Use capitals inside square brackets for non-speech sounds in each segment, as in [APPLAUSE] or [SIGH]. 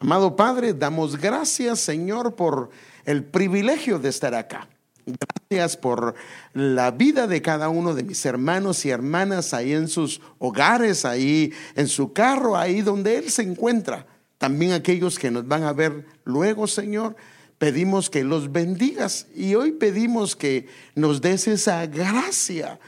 Amado Padre, damos gracias, Señor, por el privilegio de estar acá. Gracias por la vida de cada uno de mis hermanos y hermanas ahí en sus hogares, ahí en su carro, ahí donde Él se encuentra. También aquellos que nos van a ver luego, Señor, pedimos que los bendigas y hoy pedimos que nos des esa gracia,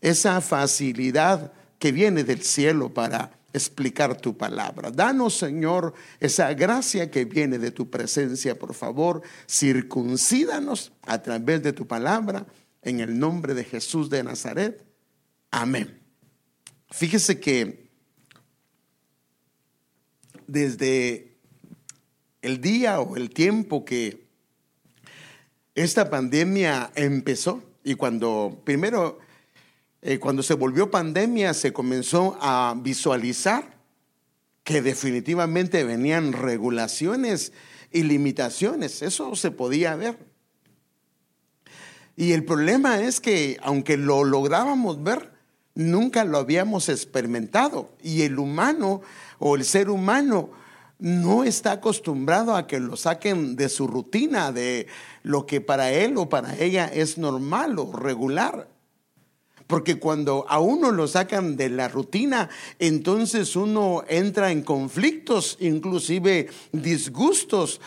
esa facilidad que viene del cielo para explicar tu palabra. Danos, Señor, esa gracia que viene de tu presencia, por favor, circuncídanos a través de tu palabra, en el nombre de Jesús de Nazaret. Amén. Fíjese que desde el día o el tiempo que esta pandemia empezó, y cuando primero eh, cuando se volvió pandemia, se comenzó a visualizar que definitivamente venían regulaciones y limitaciones. Eso se podía ver. Y el problema es que aunque lo lográbamos ver, nunca lo habíamos experimentado. Y el humano o el ser humano no está acostumbrado a que lo saquen de su rutina, de lo que para él o para ella es normal o regular. Porque cuando a uno lo sacan de la rutina, entonces uno entra en conflictos, inclusive disgustos,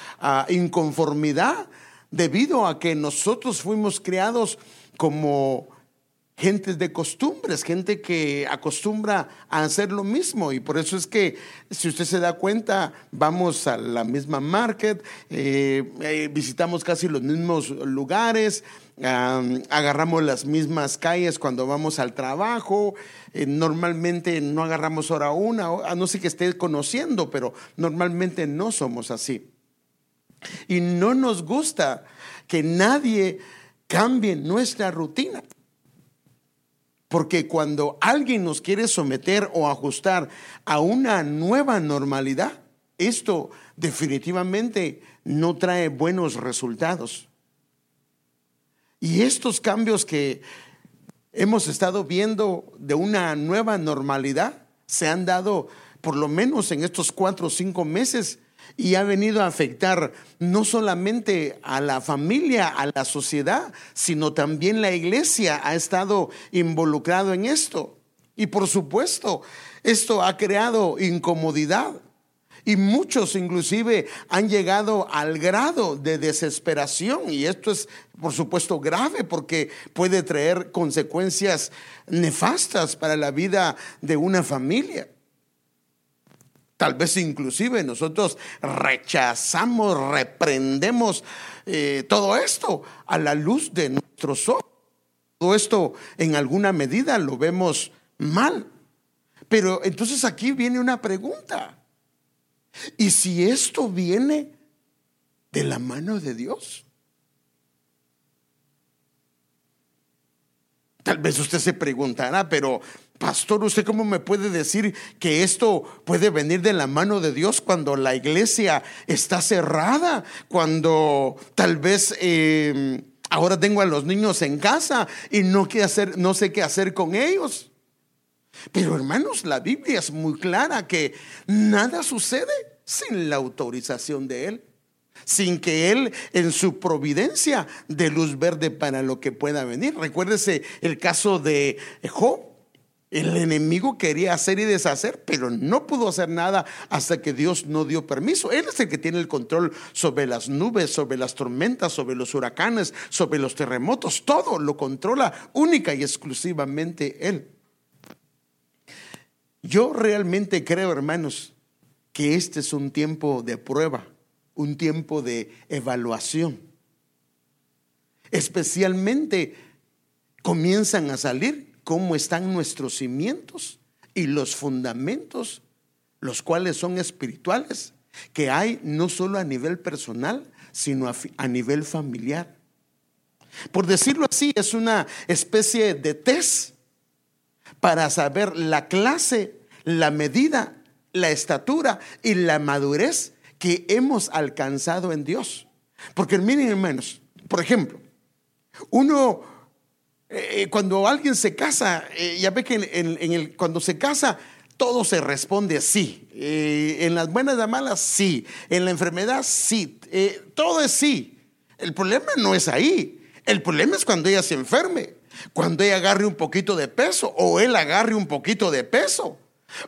inconformidad, debido a que nosotros fuimos creados como gentes de costumbres, gente que acostumbra a hacer lo mismo. Y por eso es que, si usted se da cuenta, vamos a la misma market, eh, eh, visitamos casi los mismos lugares, agarramos las mismas calles cuando vamos al trabajo. Eh, normalmente no agarramos hora una, a no ser que esté conociendo, pero normalmente no somos así. Y no nos gusta que nadie cambie nuestra rutina. Porque cuando alguien nos quiere someter o ajustar a una nueva normalidad, esto definitivamente no trae buenos resultados. Y estos cambios que hemos estado viendo de una nueva normalidad se han dado por lo menos en estos cuatro o cinco meses y ha venido a afectar no solamente a la familia, a la sociedad, sino también la iglesia ha estado involucrado en esto. Y por supuesto, esto ha creado incomodidad. Y muchos inclusive han llegado al grado de desesperación. Y esto es, por supuesto, grave porque puede traer consecuencias nefastas para la vida de una familia. Tal vez inclusive nosotros rechazamos, reprendemos eh, todo esto a la luz de nuestros ojos. Todo esto en alguna medida lo vemos mal. Pero entonces aquí viene una pregunta. ¿Y si esto viene de la mano de Dios? Tal vez usted se preguntará, pero pastor, ¿usted cómo me puede decir que esto puede venir de la mano de Dios cuando la iglesia está cerrada? Cuando tal vez em, ahora tengo a los niños en casa y no, hacer, no sé qué hacer con ellos. Pero hermanos, la Biblia es muy clara que nada sucede sin la autorización de Él sin que Él en su providencia dé luz verde para lo que pueda venir. Recuérdese el caso de Job. El enemigo quería hacer y deshacer, pero no pudo hacer nada hasta que Dios no dio permiso. Él es el que tiene el control sobre las nubes, sobre las tormentas, sobre los huracanes, sobre los terremotos. Todo lo controla única y exclusivamente Él. Yo realmente creo, hermanos, que este es un tiempo de prueba, un tiempo de evaluación. Especialmente comienzan a salir cómo están nuestros cimientos y los fundamentos, los cuales son espirituales, que hay no solo a nivel personal, sino a, nivel familiar. Por decirlo así, es una especie de test para saber la clase, la medida, la estatura y la madurez que hemos alcanzado en Dios. Porque miren hermanos, por ejemplo, uno eh, cuando alguien se casa, eh, ya ve que en, el, cuando se casa, todo se responde sí. Eh, en las buenas y las malas, sí. En la enfermedad, sí. Eh, todo es sí. El problema no es ahí. El problema es cuando ella se enferme, cuando ella agarre un poquito de peso o él agarre un poquito de peso.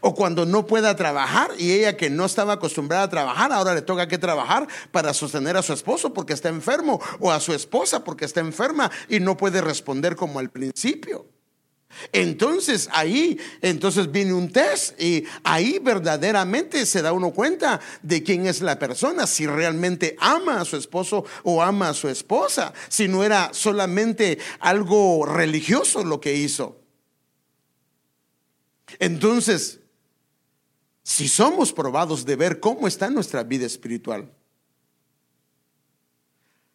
O cuando no pueda trabajar y ella que no estaba acostumbrada a trabajar, ahora le toca que trabajar para sostener a su esposo porque está enfermo o a su esposa porque está enferma y no puede responder como al principio. Entonces ahí, entonces viene un test y ahí verdaderamente se da uno cuenta de quién es la persona, si realmente ama a su esposo o ama a su esposa, si no era solamente algo religioso lo que hizo. Entonces, si somos probados de ver cómo está nuestra vida espiritual,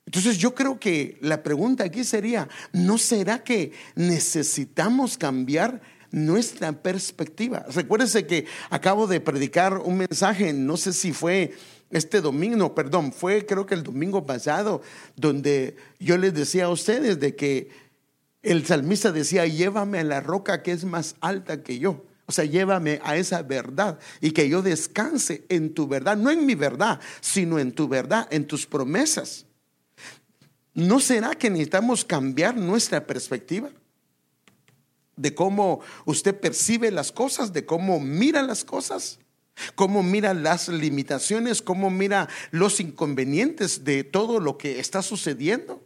entonces yo creo que la pregunta aquí sería, ¿no será que necesitamos cambiar nuestra perspectiva? Recuérdense que acabo de predicar un mensaje, no sé si fue este domingo, perdón, fue creo que el domingo pasado, donde yo les decía a ustedes de que el salmista decía, llévame a la roca que es más alta que yo. O sea, llévame a esa verdad y que yo descanse en tu verdad, no en mi verdad, sino en tu verdad, en tus promesas. ¿No será que necesitamos cambiar nuestra perspectiva? De cómo usted percibe las cosas, de cómo mira las cosas, cómo mira las limitaciones, cómo mira los inconvenientes de todo lo que está sucediendo.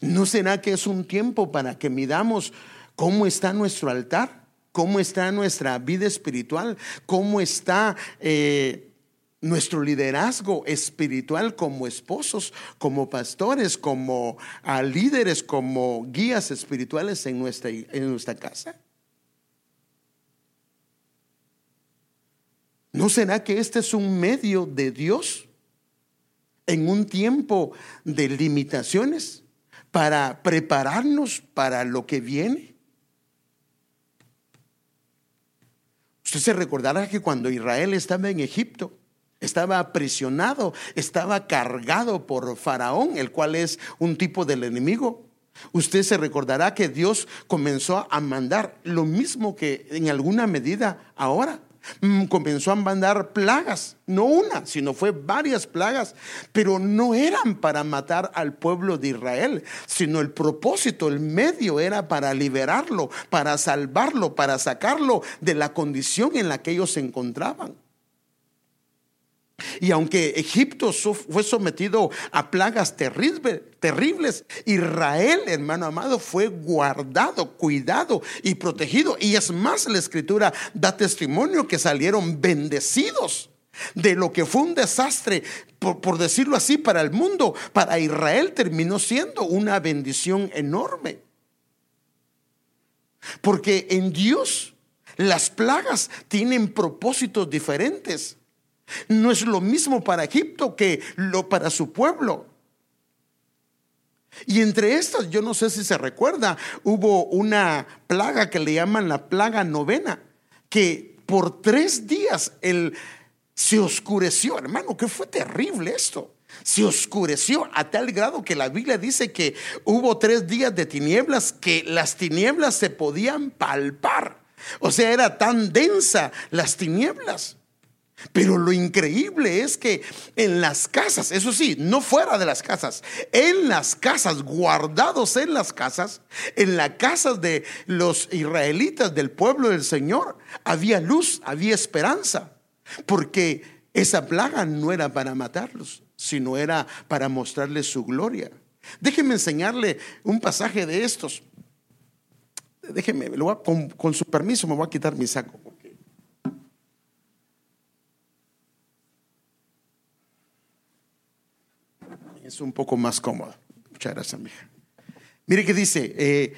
¿No será que es un tiempo para que midamos cómo está nuestro altar? ¿Cómo está nuestra vida espiritual? ¿Cómo está eh, nuestro liderazgo espiritual como esposos, como pastores, como ah, líderes, como guías espirituales en nuestra, en nuestra casa? ¿No será que este es un medio de Dios en un tiempo de limitaciones para prepararnos para lo que viene? Usted se recordará que cuando Israel estaba en Egipto, estaba aprisionado, estaba cargado por Faraón, el cual es un tipo del enemigo. Usted se recordará que Dios comenzó a mandar lo mismo que en alguna medida ahora. Mm, comenzó a mandar plagas, no una, sino fue varias plagas, pero no eran para matar al pueblo de Israel, sino el propósito, el medio era para liberarlo, para salvarlo, para sacarlo de la condición en la que ellos se encontraban. Y aunque Egipto fue sometido a plagas terribles, Israel, hermano amado, fue guardado, cuidado y protegido. Y es más, la escritura da testimonio que salieron bendecidos de lo que fue un desastre, por, decirlo así, para el mundo. Para Israel terminó siendo una bendición enorme. Porque en Dios las plagas tienen propósitos diferentes. No es lo mismo para Egipto que lo para su pueblo. Y entre estas, yo no sé si se recuerda, hubo una plaga que le llaman la plaga novena, que por tres días el, se oscureció, hermano, que fue terrible esto. Se oscureció a tal grado que la Biblia dice que hubo tres días de tinieblas que las tinieblas se podían palpar. O sea, era tan densa las tinieblas pero lo increíble es que en las casas, eso sí, no fuera de las casas, en las casas, guardados en las casas, en las casas de los israelitas del pueblo del Señor, había luz, había esperanza, porque esa plaga no era para matarlos, sino era para mostrarles su gloria. Déjenme enseñarle un pasaje de estos. Déjenme, con, con su permiso me voy a quitar mi saco. Es un poco más cómodo. Muchas gracias, mija. Mire que dice, eh,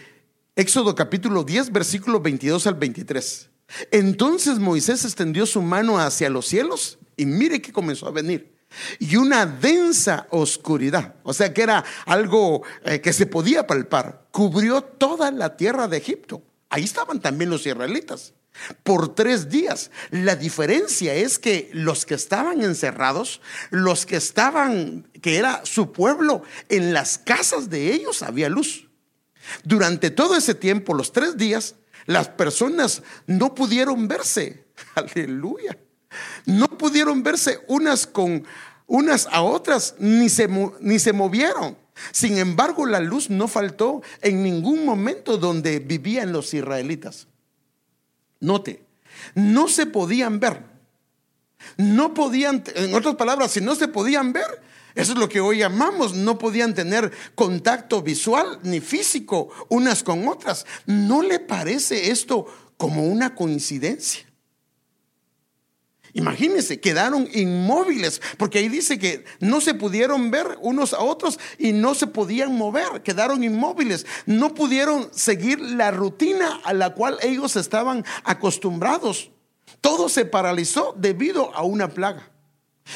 Éxodo capítulo 10, versículo 22 al 23. Entonces Moisés extendió su mano hacia los cielos y mire que comenzó a venir. Y una densa oscuridad, o sea que era algo eh, que se podía palpar, cubrió toda la tierra de Egipto. Ahí estaban también los israelitas por tres días. La diferencia es que los que estaban encerrados, los que estaban, que era su pueblo, en las casas de ellos había luz. Durante todo ese tiempo, los tres días, Las personas no pudieron verse. [LAUGHS] Aleluya. No pudieron verse unas con unas a otras, ni se, ni se movieron. Sin embargo, la luz no faltó en ningún momento donde vivían los israelitas. Note, no se podían ver. No podían, en otras palabras, si no se podían ver, eso es lo que hoy llamamos, no podían tener contacto visual ni físico unas con otras. ¿No le parece esto como una coincidencia? Imagínense, quedaron inmóviles, porque ahí dice que no se pudieron ver unos a otros y no se podían mover, quedaron inmóviles, no pudieron seguir la rutina a la cual ellos estaban acostumbrados. Todo se paralizó debido a una plaga.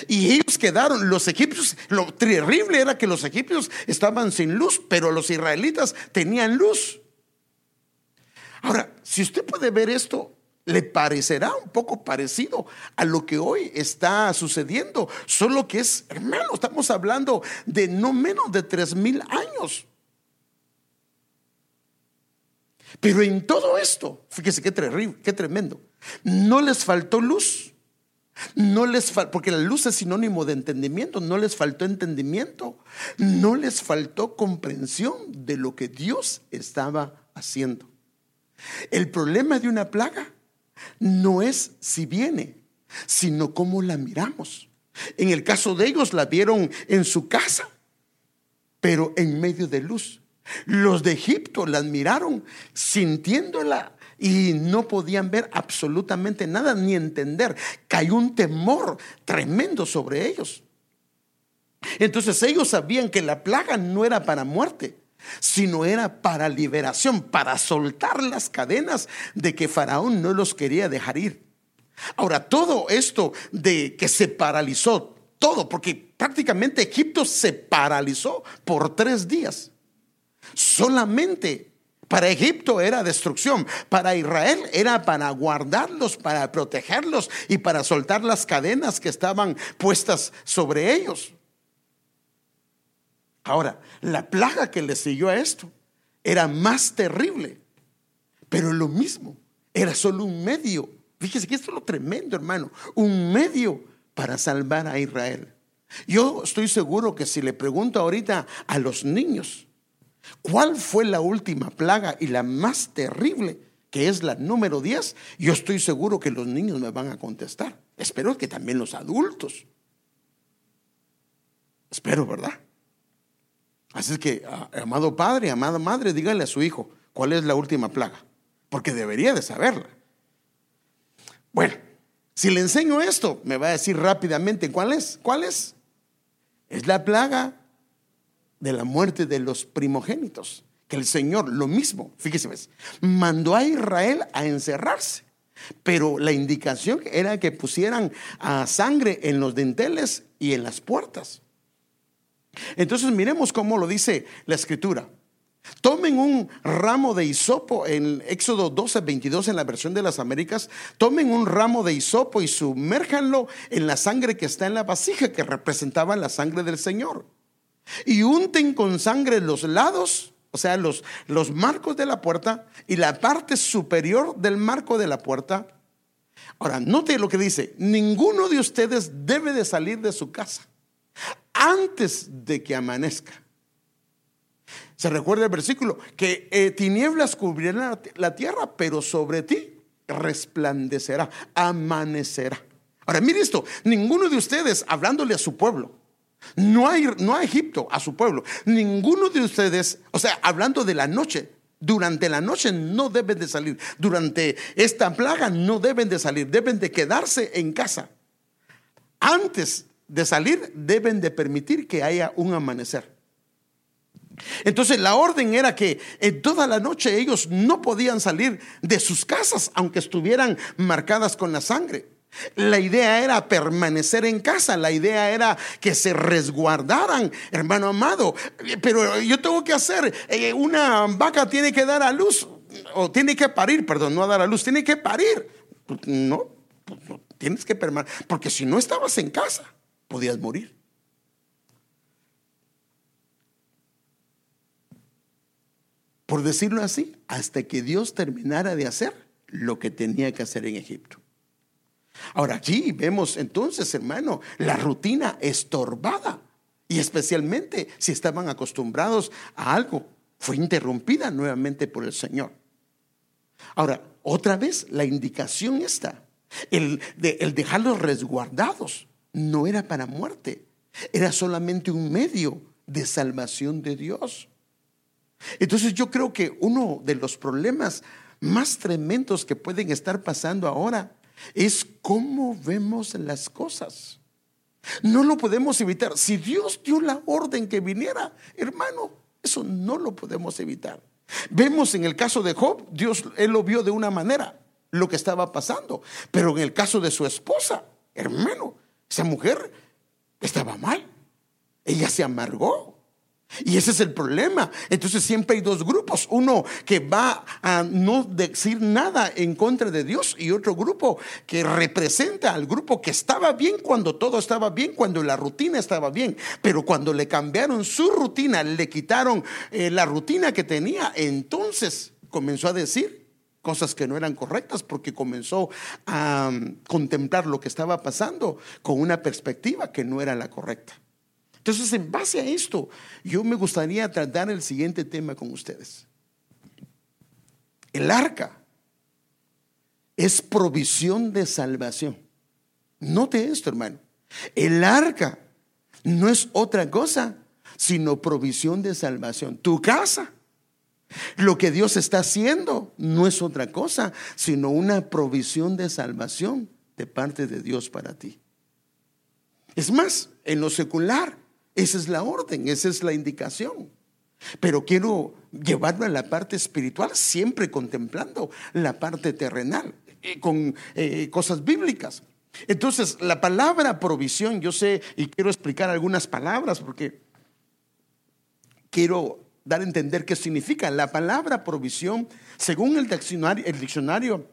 Y ellos quedaron, los egipcios, lo terrible era que los egipcios estaban sin luz, pero los israelitas tenían luz. Ahora, si usted puede ver esto, le parecerá un poco parecido a lo que hoy está sucediendo, solo que es, hermano, estamos hablando de no menos de tres mil años. Pero en todo esto, fíjese qué terrible, qué tremendo, no les faltó luz. No les porque la luz es sinónimo de entendimiento, no les faltó entendimiento, no les faltó comprensión de lo que Dios estaba haciendo. El problema de una plaga no es si viene, sino cómo la miramos. En el caso de ellos la vieron en su casa, pero en medio de luz. Los de Egipto la admiraron sintiéndola y no podían ver absolutamente nada ni entender. Cayó un temor tremendo sobre ellos. Entonces ellos sabían que la plaga no era para muerte, sino era para liberación, para soltar las cadenas de que Faraón no los quería dejar ir. Ahora, todo esto de que se paralizó, todo, porque prácticamente Egipto se paralizó por tres días. Solamente para Egipto era destrucción, para Israel era para guardarlos, para protegerlos y para soltar las cadenas que estaban puestas sobre ellos. Ahora, la plaga que le siguió a esto era más terrible, pero lo mismo, era solo un medio. Fíjese que esto es lo tremendo, hermano, un medio para salvar a Israel. Yo estoy seguro que si le pregunto ahorita a los niños, ¿cuál fue la última plaga y la más terrible, que es la número 10? Yo estoy seguro que los niños me van a contestar. Espero que también los adultos. Espero, ¿verdad? Así es que, ah, amado padre, amada madre, díganle a su hijo cuál es la última plaga, porque debería de saberla. Bueno, si le enseño esto, me va a decir rápidamente cuál es. ¿Cuál es? Es la plaga de la muerte de los primogénitos. Que el Señor, lo mismo, fíjese, mandó a Israel a encerrarse. Pero la indicación era que pusieran sangre en los dinteles y en las puertas. Entonces miremos cómo lo dice la escritura. Tomen un ramo de hisopo en Éxodo 12, 22 en la versión de las Américas. Tomen un ramo de hisopo y sumérjanlo en la sangre que está en la vasija que representaba la sangre del Señor. Y unten con sangre los lados, o sea, los, los marcos de la puerta y la parte superior del marco de la puerta. Ahora, note lo que dice, ninguno de ustedes debe de salir de su casa antes de que amanezca. Se recuerda el versículo, que eh, tinieblas cubrirán la tierra, pero sobre ti resplandecerá, amanecerá. Ahora, mire esto, ninguno de ustedes, hablándole a su pueblo, no hay no a Egipto, a su pueblo, ninguno de ustedes, o sea, hablando de la noche, durante la noche no deben de salir, durante esta plaga no deben de salir, deben de quedarse en casa. Antes de salir, deben de permitir que haya un amanecer. Entonces la orden era que en toda la noche ellos no podían salir de sus casas, aunque estuvieran marcadas con la sangre. La idea era permanecer en casa, la idea era que se resguardaran, hermano amado. Pero yo tengo que hacer, eh, una vaca tiene que dar a luz, o tiene que parir, perdón, no a dar a luz, tiene que parir. No, tienes que permanecer, porque si no estabas en casa podías morir. por decirlo así, hasta que Dios terminara de hacer lo que tenía que hacer en Egipto. Ahora allí vemos entonces, hermano, la rutina estorbada y especialmente si estaban acostumbrados a algo, fue interrumpida nuevamente por el Señor. Ahora, otra vez la indicación está, el, el dejarlos resguardados no era para muerte, era solamente un medio de salvación de Dios. Entonces yo creo que uno de los problemas más tremendos que pueden estar pasando ahora es cómo vemos las cosas. No lo podemos evitar. Si Dios dio la orden que viniera, hermano, eso no lo podemos evitar. Vemos en el caso de Job, Dios, él lo vio de una manera, lo que estaba pasando. Pero en el caso de su esposa, hermano, esa mujer estaba mal. Ella se amargó. Y ese es el problema. Entonces siempre hay dos grupos. Uno que va a no decir nada en contra de Dios y otro grupo que representa al grupo que estaba bien cuando todo estaba bien, cuando la rutina estaba bien. Pero cuando le cambiaron su rutina, le quitaron eh, la rutina que tenía, entonces comenzó a decir cosas que no eran correctas porque comenzó a um, contemplar lo que estaba pasando con una perspectiva que no era la correcta. Entonces, en base a esto, yo me gustaría tratar el siguiente tema con ustedes. El arca es provisión de salvación. Note esto, hermano. El arca no es otra cosa sino provisión de salvación. Tu casa, lo que Dios está haciendo, no es otra cosa sino una provisión de salvación de parte de Dios para ti. Es más, en lo secular, esa es la orden, esa es la indicación. Pero quiero llevarlo a la parte espiritual, siempre contemplando la parte terrenal, eh, con eh, cosas bíblicas. Entonces, la palabra provisión, yo sé y quiero explicar algunas palabras porque quiero dar a entender qué significa. La palabra provisión, según el diccionario, el diccionario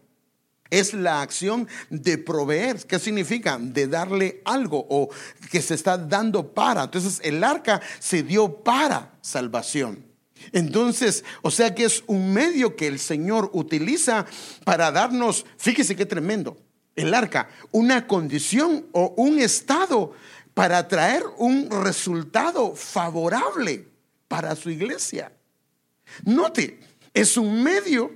es la acción de proveer. ¿Qué significa? De darle algo o que se está dando para. Entonces el arca se dio para salvación. Entonces, o sea que es un medio que el Señor utiliza para darnos, fíjese qué tremendo, el arca, una condición o un estado para traer un resultado favorable para su iglesia. Note, es un medio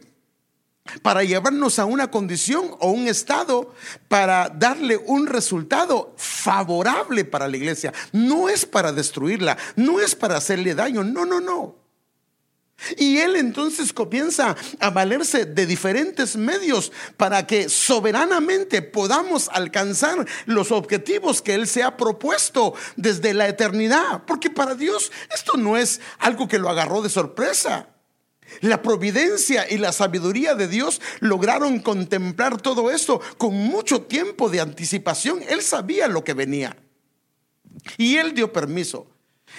para llevarnos a una condición o un estado para darle un resultado favorable para la iglesia. No es para destruirla, no es para hacerle daño, no, no, no. Y él entonces comienza a valerse de diferentes medios para que soberanamente podamos alcanzar los objetivos que él se ha propuesto desde la eternidad. Porque para Dios esto no es algo que lo agarró de sorpresa. La providencia y la sabiduría de Dios lograron contemplar todo esto con mucho tiempo de anticipación. Él sabía lo que venía. Y él dio permiso.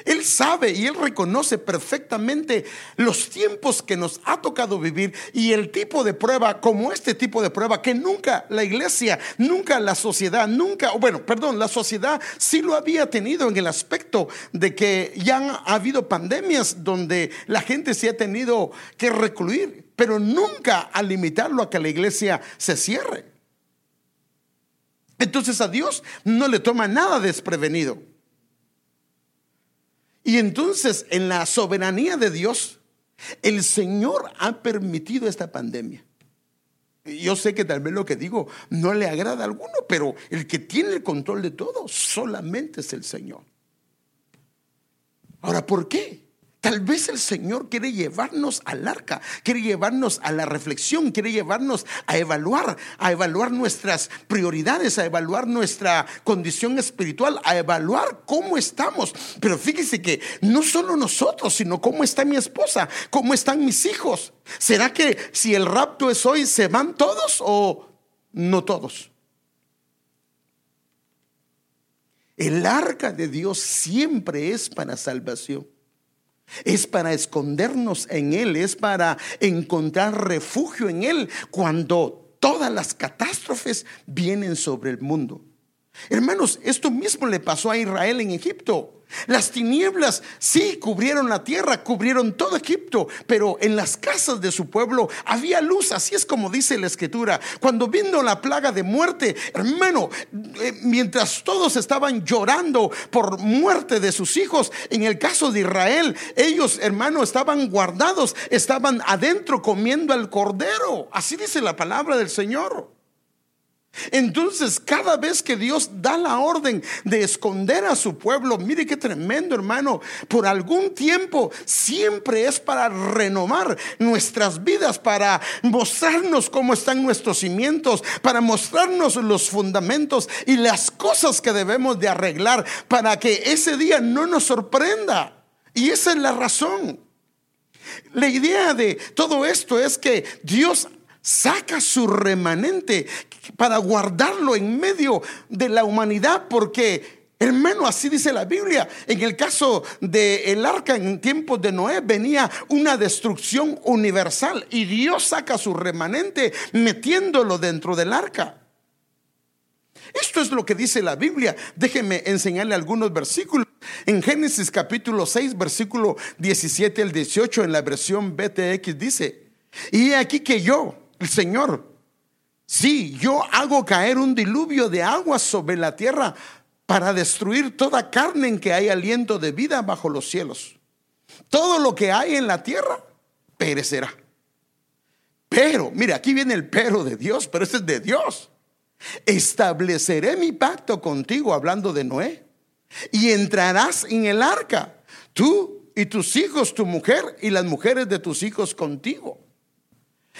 Él sabe y él reconoce perfectamente los tiempos que nos ha tocado vivir y el tipo de prueba como este tipo de prueba que nunca la iglesia, nunca la sociedad, nunca, bueno, perdón, la sociedad sí lo había tenido en el aspecto de que ya han habido pandemias donde la gente se ha tenido que recluir, pero nunca a limitarlo a que la iglesia se cierre. Entonces a Dios no le toma nada desprevenido. Y entonces, en la soberanía de Dios, el Señor ha permitido esta pandemia. Yo sé que tal vez lo que digo no le agrada a alguno, pero el que tiene el control de todo solamente es el Señor. Ahora, ¿por qué? Tal vez el Señor quiere llevarnos al arca, quiere llevarnos a la reflexión, quiere llevarnos a evaluar, a evaluar nuestras prioridades, a evaluar nuestra condición espiritual, a evaluar cómo estamos. Pero fíjese que no solo nosotros, sino cómo está mi esposa, cómo están mis hijos. ¿Será que si el rapto es hoy, se van todos o no todos? El arca de Dios siempre es para salvación. Es para escondernos en Él, es para encontrar refugio en Él cuando todas las catástrofes vienen sobre el mundo. Hermanos, esto mismo le pasó a Israel en Egipto. Las tinieblas sí cubrieron la tierra, cubrieron todo Egipto, pero en las casas de su pueblo había luz, así es como dice la escritura. Cuando vino la plaga de muerte, hermano, eh, mientras todos estaban llorando por muerte de sus hijos, en el caso de Israel, ellos, hermano, estaban guardados, estaban adentro comiendo al cordero. Así dice la palabra del Señor. Entonces, cada vez que Dios da la orden de esconder a su pueblo, mire qué tremendo hermano, por algún tiempo siempre es para renovar nuestras vidas, para mostrarnos cómo están nuestros cimientos, para mostrarnos los fundamentos y las cosas que debemos de arreglar para que ese día no nos sorprenda. Y esa es la razón. La idea de todo esto es que Dios saca su remanente para guardarlo en medio de la humanidad, porque Hermano, así dice la Biblia. En el caso del arca en tiempos de Noé venía una destrucción universal y Dios saca su remanente metiéndolo dentro del arca. Esto es lo que dice la Biblia. Déjeme enseñarle algunos versículos. En Génesis capítulo 6, versículo 17 al 18 en la versión BTX dice, y aquí que yo, el Señor. Sí, yo hago caer un diluvio de agua sobre la tierra para destruir toda carne en que hay aliento de vida bajo los cielos. Todo lo que hay en la tierra perecerá. Pero, mire, aquí viene el pero de Dios, pero ese es de Dios. Estableceré mi pacto contigo, hablando de Noé, y entrarás en el arca, tú y tus hijos, tu mujer y las mujeres de tus hijos contigo.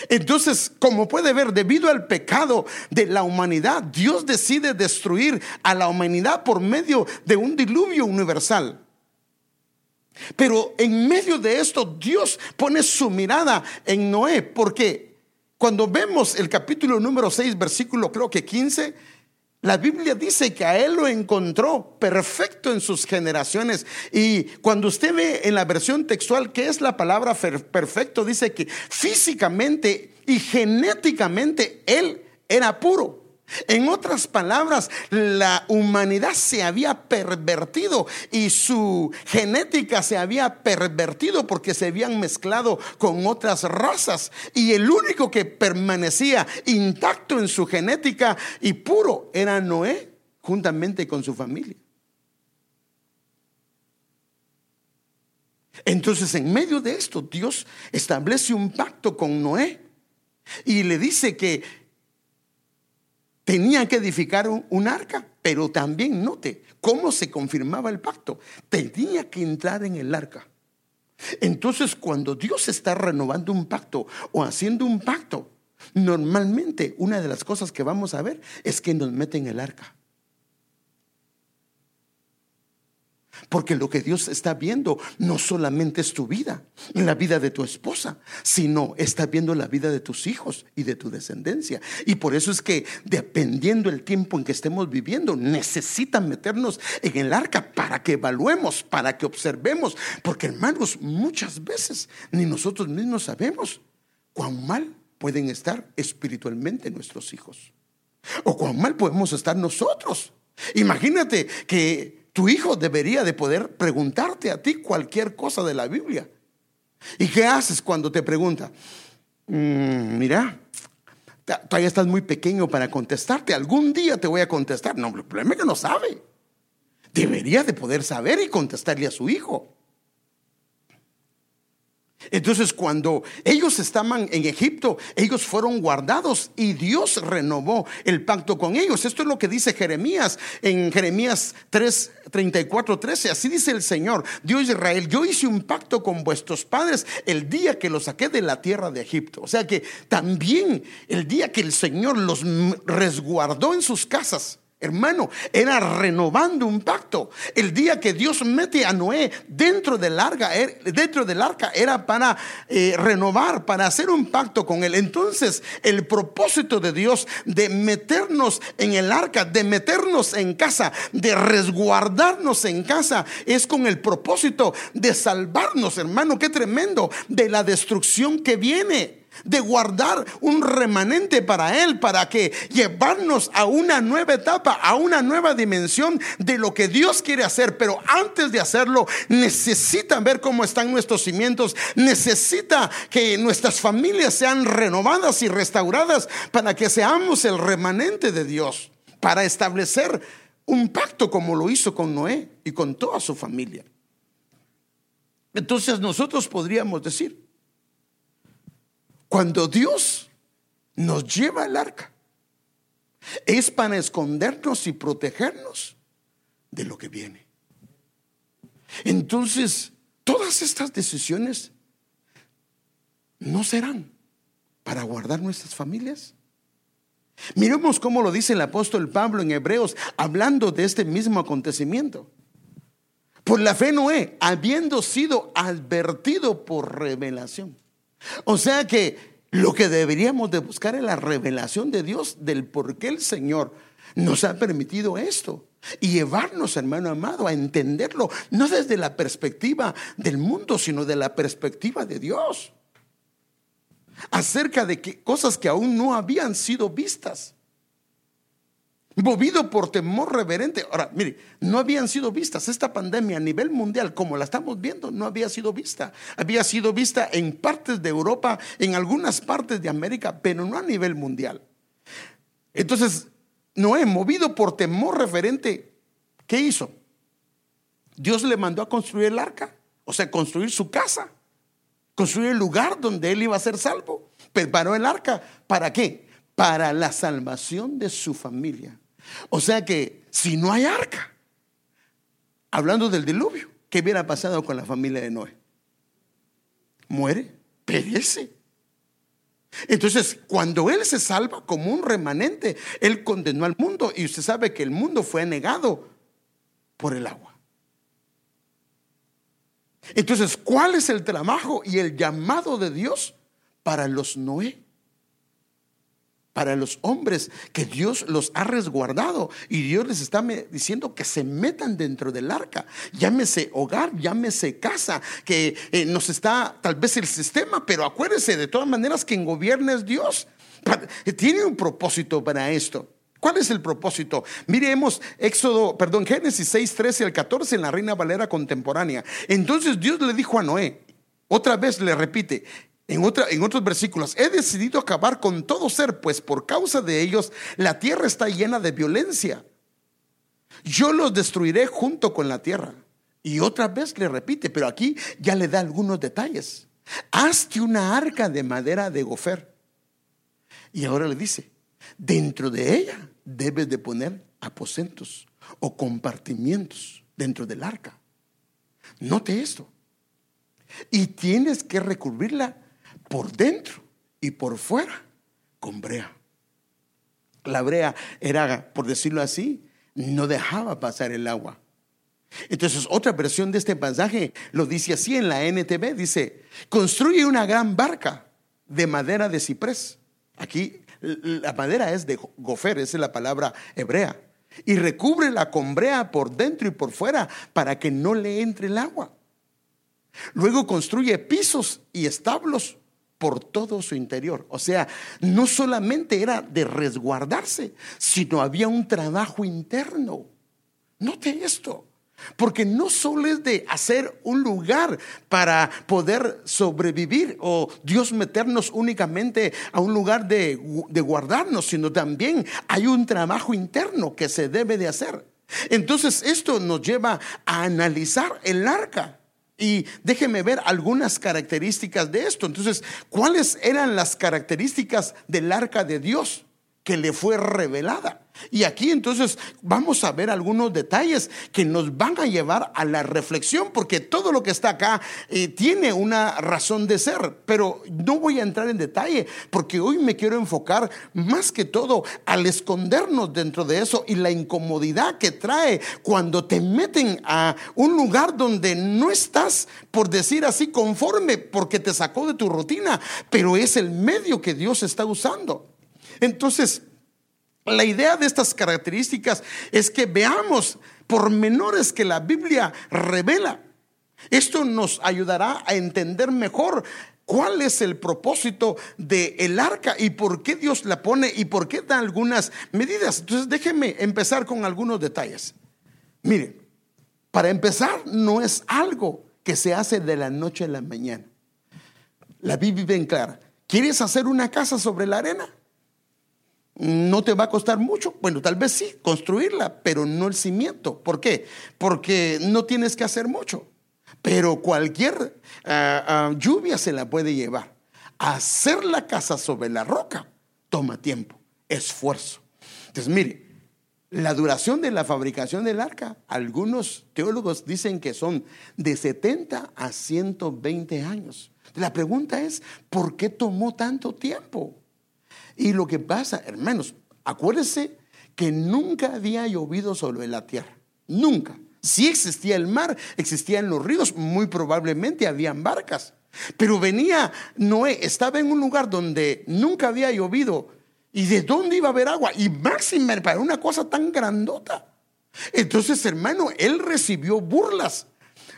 Entonces, como puede ver, debido al pecado de la humanidad, Dios decide destruir a la humanidad por medio de un diluvio universal. Pero en medio de esto, Dios pone su mirada en Noé, porque cuando vemos el capítulo número 6, versículo creo que 15, la Biblia dice que a él lo encontró perfecto en sus generaciones. Y cuando usted ve en la versión textual qué es la palabra perfecto, dice que físicamente y genéticamente él era puro. En otras palabras, la humanidad se había pervertido y su genética se había pervertido porque se habían mezclado con otras razas. Y el único que permanecía intacto en su genética y puro era Noé, juntamente con su familia. Entonces, en medio de esto, Dios establece un pacto con Noé y le dice que tenía que edificar un, arca, pero también note cómo se confirmaba el pacto. Tenía que entrar en el arca. Entonces, cuando Dios está renovando un pacto o haciendo un pacto, normalmente una de las cosas que vamos a ver es que nos mete en el arca. Porque lo que Dios está viendo no solamente es tu vida, la vida de tu esposa, sino está viendo la vida de tus hijos y de tu descendencia. Y por eso es que dependiendo el tiempo en que estemos viviendo, necesitan meternos en el arca para que evaluemos, para que observemos. Porque hermanos, muchas veces ni nosotros mismos sabemos cuán mal pueden estar espiritualmente nuestros hijos. O cuán mal podemos estar nosotros. Imagínate que tu hijo debería de poder preguntarte a ti cualquier cosa de la Biblia. ¿Y qué haces cuando te pregunta? Mm, mira, todavía estás muy pequeño para contestarte. Algún día te voy a contestar. No, el problema es que no sabe. Debería de poder saber y contestarle a su hijo. Entonces cuando ellos estaban en Egipto, ellos fueron guardados y Dios renovó el pacto con ellos. Esto es lo que dice Jeremías en Jeremías 3, 34, 13. Así dice el Señor, Dios de Israel, yo hice un pacto con vuestros padres el día que los saqué de la tierra de Egipto. O sea que también el día que el Señor los resguardó en sus casas Hermano, era renovando un pacto. El día que Dios mete a Noé dentro del arca, er, dentro del arca era para eh, renovar, para hacer un pacto con él. Entonces, el propósito de Dios de meternos en el arca, de meternos en casa, de resguardarnos en casa, es con el propósito de salvarnos, hermano, qué tremendo, de la destrucción que viene. De guardar un remanente para Él, para que llevarnos a una nueva etapa, a una nueva dimensión de lo que Dios quiere hacer. Pero antes de hacerlo, necesita ver cómo están nuestros cimientos, necesita que nuestras familias sean renovadas y restauradas para que seamos el remanente de Dios, para establecer un pacto como lo hizo con Noé y con toda su familia. Entonces nosotros podríamos decir, cuando Dios nos lleva al arca, es para escondernos y protegernos de lo que viene. Entonces, todas estas decisiones no serán para guardar nuestras familias. Miremos cómo lo dice el apóstol Pablo en Hebreos, hablando de este mismo acontecimiento. Por la fe Noé, habiendo sido advertido por revelación. O sea que lo que deberíamos de buscar es la revelación de Dios del por qué el Señor nos ha permitido esto. Y llevarnos, hermano amado, a entenderlo, no desde la perspectiva del mundo, sino de la perspectiva de Dios. Acerca de que, cosas que aún no habían sido vistas movido por temor reverente. Ahora, mire, no habían sido vistas. Esta pandemia a nivel mundial, como la estamos viendo, no había sido vista. Había sido vista en partes de Europa, en algunas partes de América, pero no a nivel mundial. Entonces, Noé, movido por temor referente, ¿qué hizo? Dios le mandó a construir el arca, o sea, construir su casa, construir el lugar donde él iba a ser salvo. Preparó el arca, ¿para qué? Para la salvación de su familia. O sea que si no hay arca, hablando del diluvio, ¿qué hubiera pasado con la familia de Noé? Muere, perece. Entonces, cuando Él se salva como un remanente, Él condenó al mundo y usted sabe que el mundo fue negado por el agua. Entonces, ¿cuál es el trabajo y el llamado de Dios para los Noé? Para los hombres que Dios los ha resguardado y Dios les está diciendo que se metan dentro del arca. Llámese hogar, llámese casa, que eh, nos está tal vez el sistema, pero acuérdese de todas maneras quien gobierna es Dios. Eh, tiene un propósito para esto. ¿Cuál es el propósito? Miremos Éxodo, perdón, Génesis 6, 13 al 14 en la Reina Valera contemporánea. Entonces Dios le dijo a Noé, otra vez le repite, en, otros versículos, he decidido acabar con todo ser, pues por causa de ellos la tierra está llena de violencia. Yo los destruiré junto con la tierra. Y otra vez le repite, pero aquí ya le da algunos detalles. Hazte una arca de madera de gofer. Y ahora le dice, dentro de ella debes de poner aposentos o compartimientos dentro del arca. Note esto. Y tienes que recubrirla por dentro y por fuera con brea. La brea era, por decirlo así, no dejaba pasar el agua. Entonces, otra versión de este pasaje lo dice así en la NTV, dice, construye una gran barca de madera de ciprés. Aquí la madera es de gofer, esa es la palabra hebrea. Y recúbrela con brea por dentro y por fuera para que no le entre el agua. Luego construye pisos y establos por todo su interior. O sea, no solamente era de resguardarse, sino había un trabajo interno. Note esto. Porque no solo es de hacer un lugar para poder sobrevivir o Dios meternos únicamente a un lugar de, de, guardarnos, sino también hay un trabajo interno que se debe de hacer. Entonces esto nos lleva a analizar el arca. Y déjeme ver algunas características de esto. Entonces, ¿cuáles eran las características del arca de Dios que le fue revelada? Y aquí entonces vamos a ver algunos detalles que nos van a llevar a la reflexión, porque todo lo que está acá eh, tiene una razón de ser, pero no voy a entrar en detalle, porque hoy me quiero enfocar más que todo al escondernos dentro de eso y la incomodidad que trae cuando te meten a un lugar donde no estás, por decir así, conforme, porque te sacó de tu rutina, pero es el medio que Dios está usando. Entonces, la idea de estas características es que veamos por menores que la Biblia revela. Esto nos ayudará a entender mejor cuál es el propósito del el arca y por qué Dios la pone y por qué da algunas medidas. Entonces déjenme empezar con algunos detalles. Mire, para empezar, no es algo que se hace de la noche a la mañana. La Biblia bien clara. ¿Quieres hacer una casa sobre la arena? No te va a costar mucho. Bueno, tal vez sí, construirla, pero no el cimiento. ¿Por qué? Porque no tienes que hacer mucho. Pero cualquier ah, ah, lluvia se la puede llevar. Hacer la casa sobre la roca toma tiempo, esfuerzo. Entonces, mire, la duración de la fabricación del arca, algunos teólogos dicen que son de 70 a 120 años. La pregunta es, ¿por qué tomó tanto tiempo? Y lo que pasa, hermanos, acuérdense que nunca había llovido sobre la tierra. Nunca. Si existía el mar, existían los ríos, muy probablemente habían barcas. Pero venía Noé, estaba en un lugar donde nunca había llovido. ¿Y de dónde iba a haber agua? Y máxima para una cosa tan grandota. Entonces, hermano, él recibió burlas.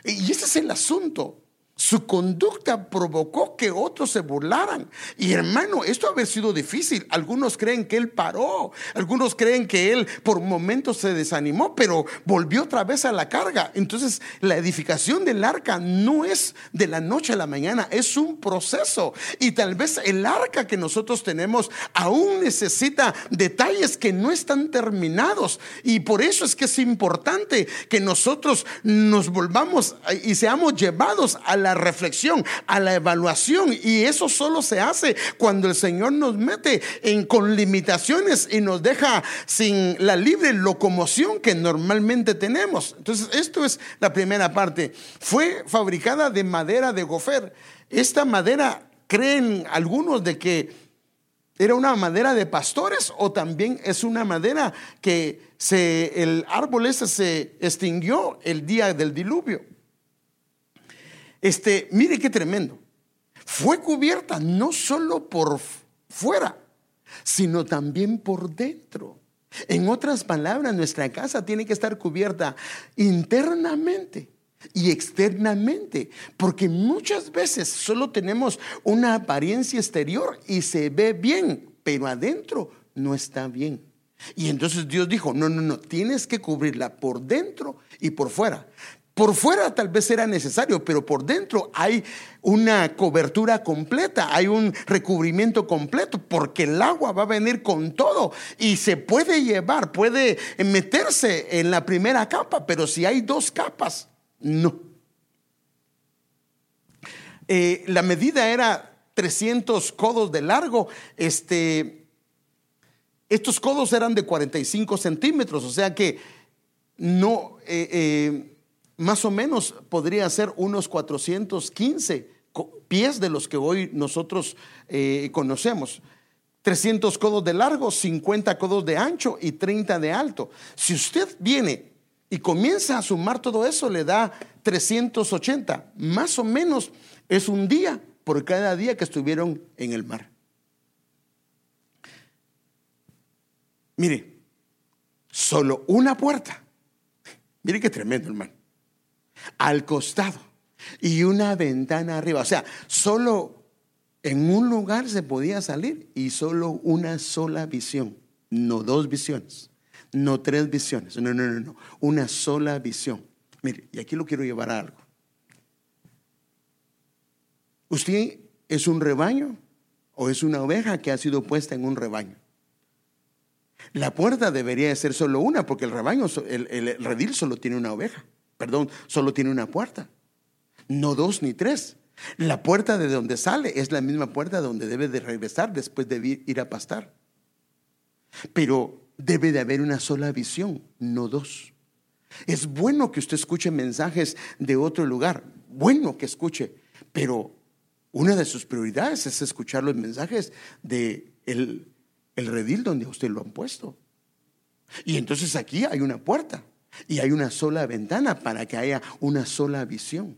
Y ese es el asunto. Su conducta provocó que otros se burlaran. Y hermano, esto haber sido difícil. Algunos creen que él paró, algunos creen que él por momentos se desanimó, pero volvió otra vez a la carga. Entonces, la edificación del arca no es de la noche a la mañana, es un proceso. Y tal vez el arca que nosotros tenemos aún necesita detalles que no están terminados. Y por eso es que es importante que nosotros nos volvamos y seamos llevados a la la reflexión, a la evaluación. Y eso solo se hace cuando el Señor nos mete en, con limitaciones y nos deja sin la libre locomoción que normalmente tenemos. Entonces, esto es la primera parte. Fue fabricada de madera de gofer. Esta madera, creen algunos de que era una madera de pastores o también es una madera que se, el árbol ese se extinguió el día del diluvio. Este, mire qué tremendo. Fue cubierta no solo por fuera, sino también por dentro. En otras palabras, nuestra casa tiene que estar cubierta internamente y externamente, porque muchas veces solo tenemos una apariencia exterior y se ve bien, pero adentro no está bien. Y entonces Dios dijo, no, no, no, tienes que cubrirla por dentro y por fuera. Por fuera tal vez era necesario, pero por dentro hay una cobertura completa, hay un recubrimiento completo, porque el agua va a venir con todo y se puede llevar, puede meterse en la primera capa, pero si hay dos capas, no. Eh, la medida era 300 codos de largo, este, estos codos eran de 45 centímetros, o sea que no... Eh, eh, más o menos podría ser unos 415 pies de los que hoy nosotros eh, conocemos. 300 codos de largo, 50 codos de ancho y 30 de alto. Si usted viene y comienza a sumar todo eso, le da 380. Más o menos es un día por cada día que estuvieron en el mar. Mire, solo una puerta. Mire qué tremendo, hermano al costado y una ventana arriba. O sea, solo en un lugar se podía salir y solo una sola visión, no dos visiones, no tres visiones, no, no, no, no, una sola visión. Mire, y aquí lo quiero llevar a algo. ¿Usted es un rebaño o es una oveja que ha sido puesta en un rebaño? La puerta debería ser solo una, porque el rebaño, el, el redil solo tiene una oveja perdón, solo tiene una puerta, no dos ni tres. La puerta de donde sale es la misma puerta donde debe de regresar después de ir a pastar. Pero debe de haber una sola visión, no dos. Es bueno que usted escuche mensajes de otro lugar, bueno que escuche, pero una de sus prioridades es escuchar los mensajes de el, redil donde usted lo han puesto. Y entonces aquí hay una puerta. Y hay una sola ventana para que haya una sola visión.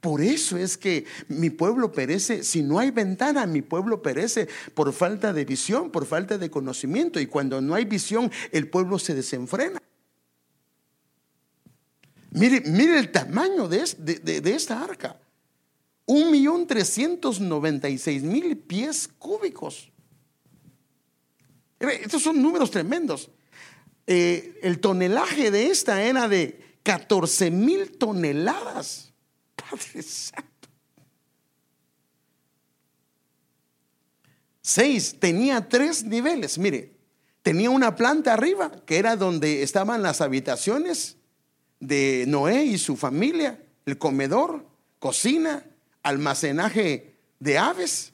Por eso es que mi pueblo perece, si no hay ventana, mi pueblo perece por falta de visión, por falta de conocimiento. Y cuando no hay visión, el pueblo se desenfrena. Mire, mire el tamaño de, esta arca. un millón trescientos noventa y seis mil pies cúbicos. Estos son números tremendos. Eh, el tonelaje de esta era de 14 mil toneladas. Padre Santo. Seis, tenía tres niveles. Mire, tenía una planta arriba, que era donde estaban las habitaciones de Noé y su familia, el comedor, cocina, almacenaje de aves.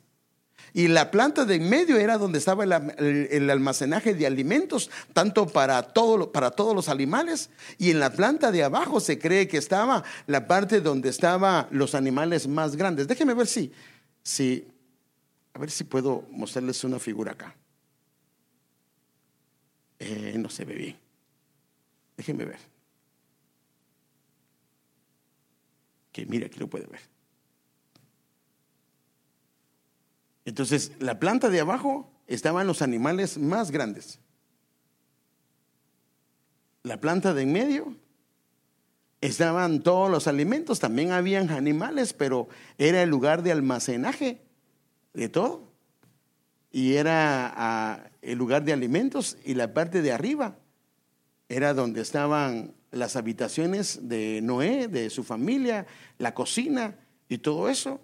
Y la planta de en medio era donde estaba el, almacenaje de alimentos, tanto para, todo, para todos los animales. Y en la planta de abajo se cree que estaba la parte donde estaban los animales más grandes. Déjenme ver si, si, a ver si puedo mostrarles una figura acá. Eh, no se ve bien. Déjenme ver. Que mira, aquí lo puede ver. Entonces, la planta de abajo estaban los animales más grandes. La planta de en medio estaban todos los alimentos, también habían animales, pero era el lugar de almacenaje de todo. Y era ah, el lugar de alimentos y la parte de arriba era donde estaban las habitaciones de Noé, de su familia, la cocina y todo eso.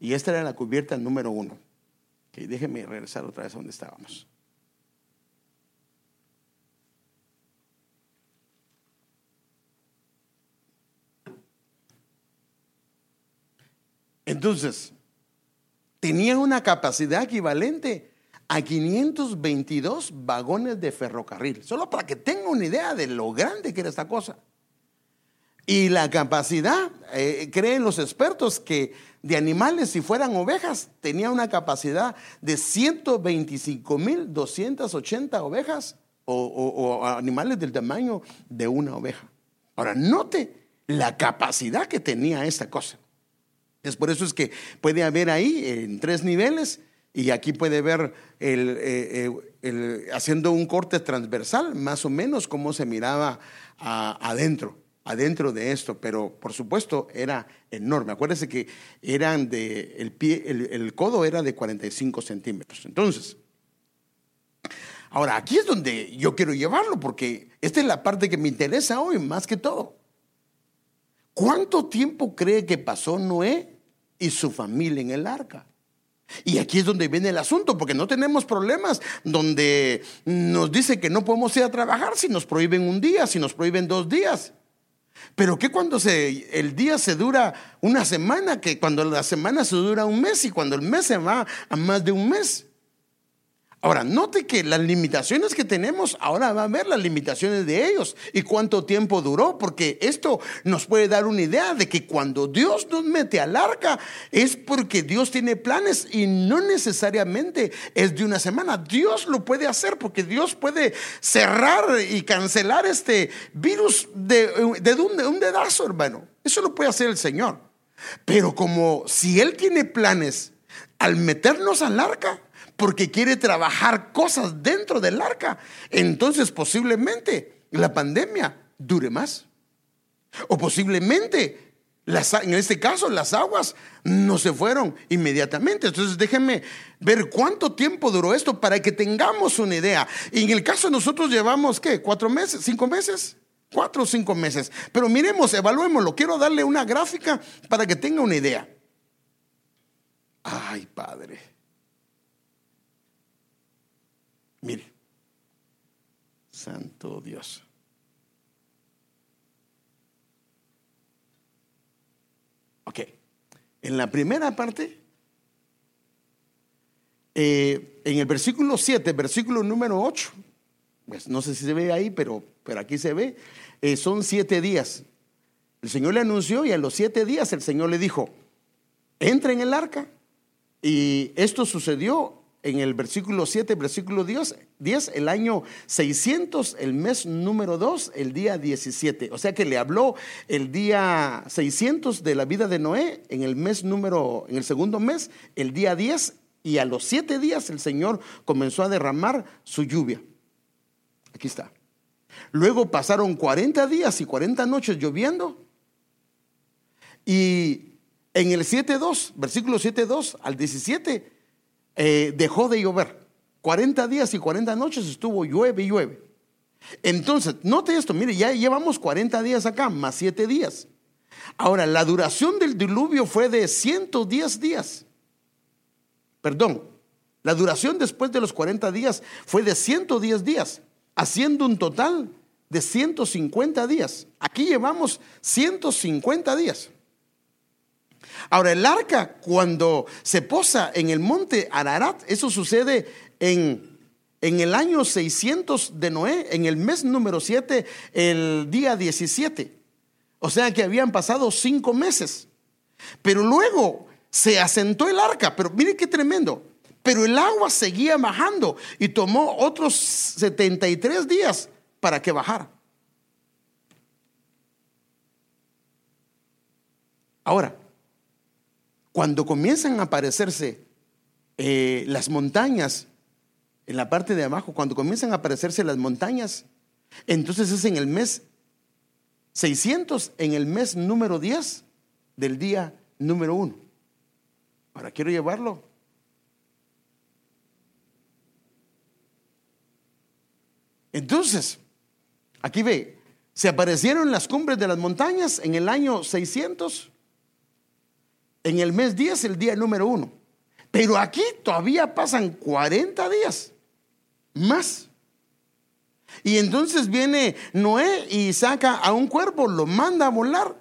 Y esta era la cubierta número uno. Que déjenme regresar otra vez a donde estábamos. Entonces, tenía una capacidad equivalente a 522 vagones de ferrocarril. Solo para que tenga una idea de lo grande que era esta cosa. Y la capacidad, eh, creen los expertos que de animales, si fueran ovejas, tenía una capacidad de 125.280 ovejas o, o animales del tamaño de una oveja. Ahora, note la capacidad que tenía esta cosa. Es por eso es que puede haber ahí en tres niveles y aquí puede ver el, eh, eh, haciendo un corte transversal, más o menos cómo se miraba adentro adentro de esto, pero por supuesto era enorme. Acuérdense que eran de, el, pie, el, codo era de 45 centímetros. Entonces, ahora aquí es donde yo quiero llevarlo, porque esta es la parte que me interesa hoy más que todo. ¿Cuánto tiempo cree que pasó Noé y su familia en el arca? Y aquí es donde viene el asunto, porque no tenemos problemas donde nos dice que no podemos ir a trabajar si nos prohíben un día, si nos prohíben dos días. Pero que cuando se, el día se dura una semana, que cuando la semana se dura un mes y cuando el mes se va a más de un mes. Ahora, note que las limitaciones que tenemos, ahora va a ver las limitaciones de ellos y cuánto tiempo duró, porque esto nos puede dar una idea de que cuando Dios nos mete al arca es porque Dios tiene planes y no necesariamente es de una semana. Dios lo puede hacer porque Dios puede cerrar y cancelar este virus de, un, de un dedazo, hermano. Eso lo puede hacer el Señor. Pero como si Él tiene planes al meternos al arca, porque quiere trabajar cosas dentro del arca, entonces posiblemente la pandemia dure más. O posiblemente, en este caso, las aguas no se fueron inmediatamente. Entonces déjenme ver cuánto tiempo duró esto para que tengamos una idea. Y en el caso nosotros llevamos, ¿qué? ¿Cuatro meses? ¿Cinco meses? Cuatro o cinco meses. Pero miremos, evaluémoslo. Quiero darle una gráfica para que tenga una idea. Ay, Padre. Mire, Santo Dios. Ok, en la primera parte, eh, en el versículo 7, versículo número 8, pues no sé si se ve ahí, pero, pero aquí se ve, eh, son siete días. El Señor le anunció y a los siete días el Señor le dijo, entra en el arca. Y esto sucedió en el versículo 7, versículo 10, 10, el año 600, el mes número 2, el día 17. O sea que le habló el día 600 de la vida de Noé, en el mes número, en el segundo mes, el día 10, y a los siete días el Señor comenzó a derramar su lluvia. Aquí está. Luego pasaron 40 días y 40 noches lloviendo. Y En el 7.2, versículo 7.2 al 17, eh, dejó de llover. 40 días y 40 noches estuvo llueve y llueve. Entonces, note esto, mire, ya llevamos 40 días acá, más 7 días. Ahora, la duración del diluvio fue de 110 días. Perdón, la duración después de los 40 días fue de 110 días, haciendo un total de 150 días. Aquí llevamos 150 días. Ahora, el arca, cuando se posa en el monte Ararat, eso sucede en, en el año 600 de Noé, en el mes número 7, el día 17. O sea que habían pasado cinco meses. Pero luego se asentó el arca, pero mire qué tremendo. Pero el agua seguía bajando y tomó otros 73 días para que bajara. Ahora, cuando comienzan a aparecerse eh, las montañas, en la parte de abajo, cuando comienzan a aparecerse las montañas, entonces es en el mes 600, en el mes número 10 del día número 1. Ahora quiero llevarlo. Entonces, aquí ve, se aparecieron las cumbres de las montañas en el año 600 en el mes 10, el día número 1. Pero aquí todavía pasan 40 días más. Y entonces viene Noé y saca a un cuervo, lo manda a volar.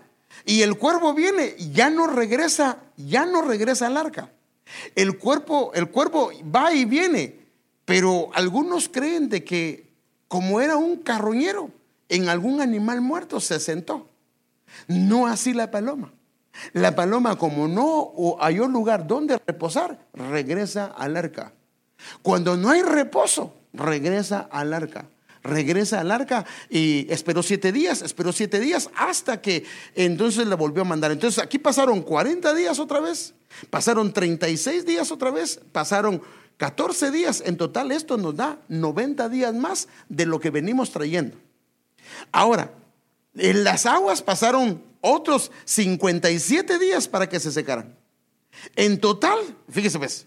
Y el cuervo viene, ya no regresa, ya no regresa al arca. El cuerpo, el cuervo va y viene, pero algunos creen de que como era un carroñero, en algún animal muerto se sentó. No así la paloma. La paloma, como no halló lugar donde reposar, regresa al arca. Cuando no hay reposo, regresa al arca. Regresa al arca y esperó siete días, esperó siete días hasta que entonces la volvió a mandar. Entonces aquí pasaron 40 días otra vez, pasaron 36 días otra vez, pasaron 14 días. En total esto nos da 90 días más de lo que venimos trayendo. Ahora, en las aguas pasaron otros 57 días para que se secaran. En total, fíjese pues,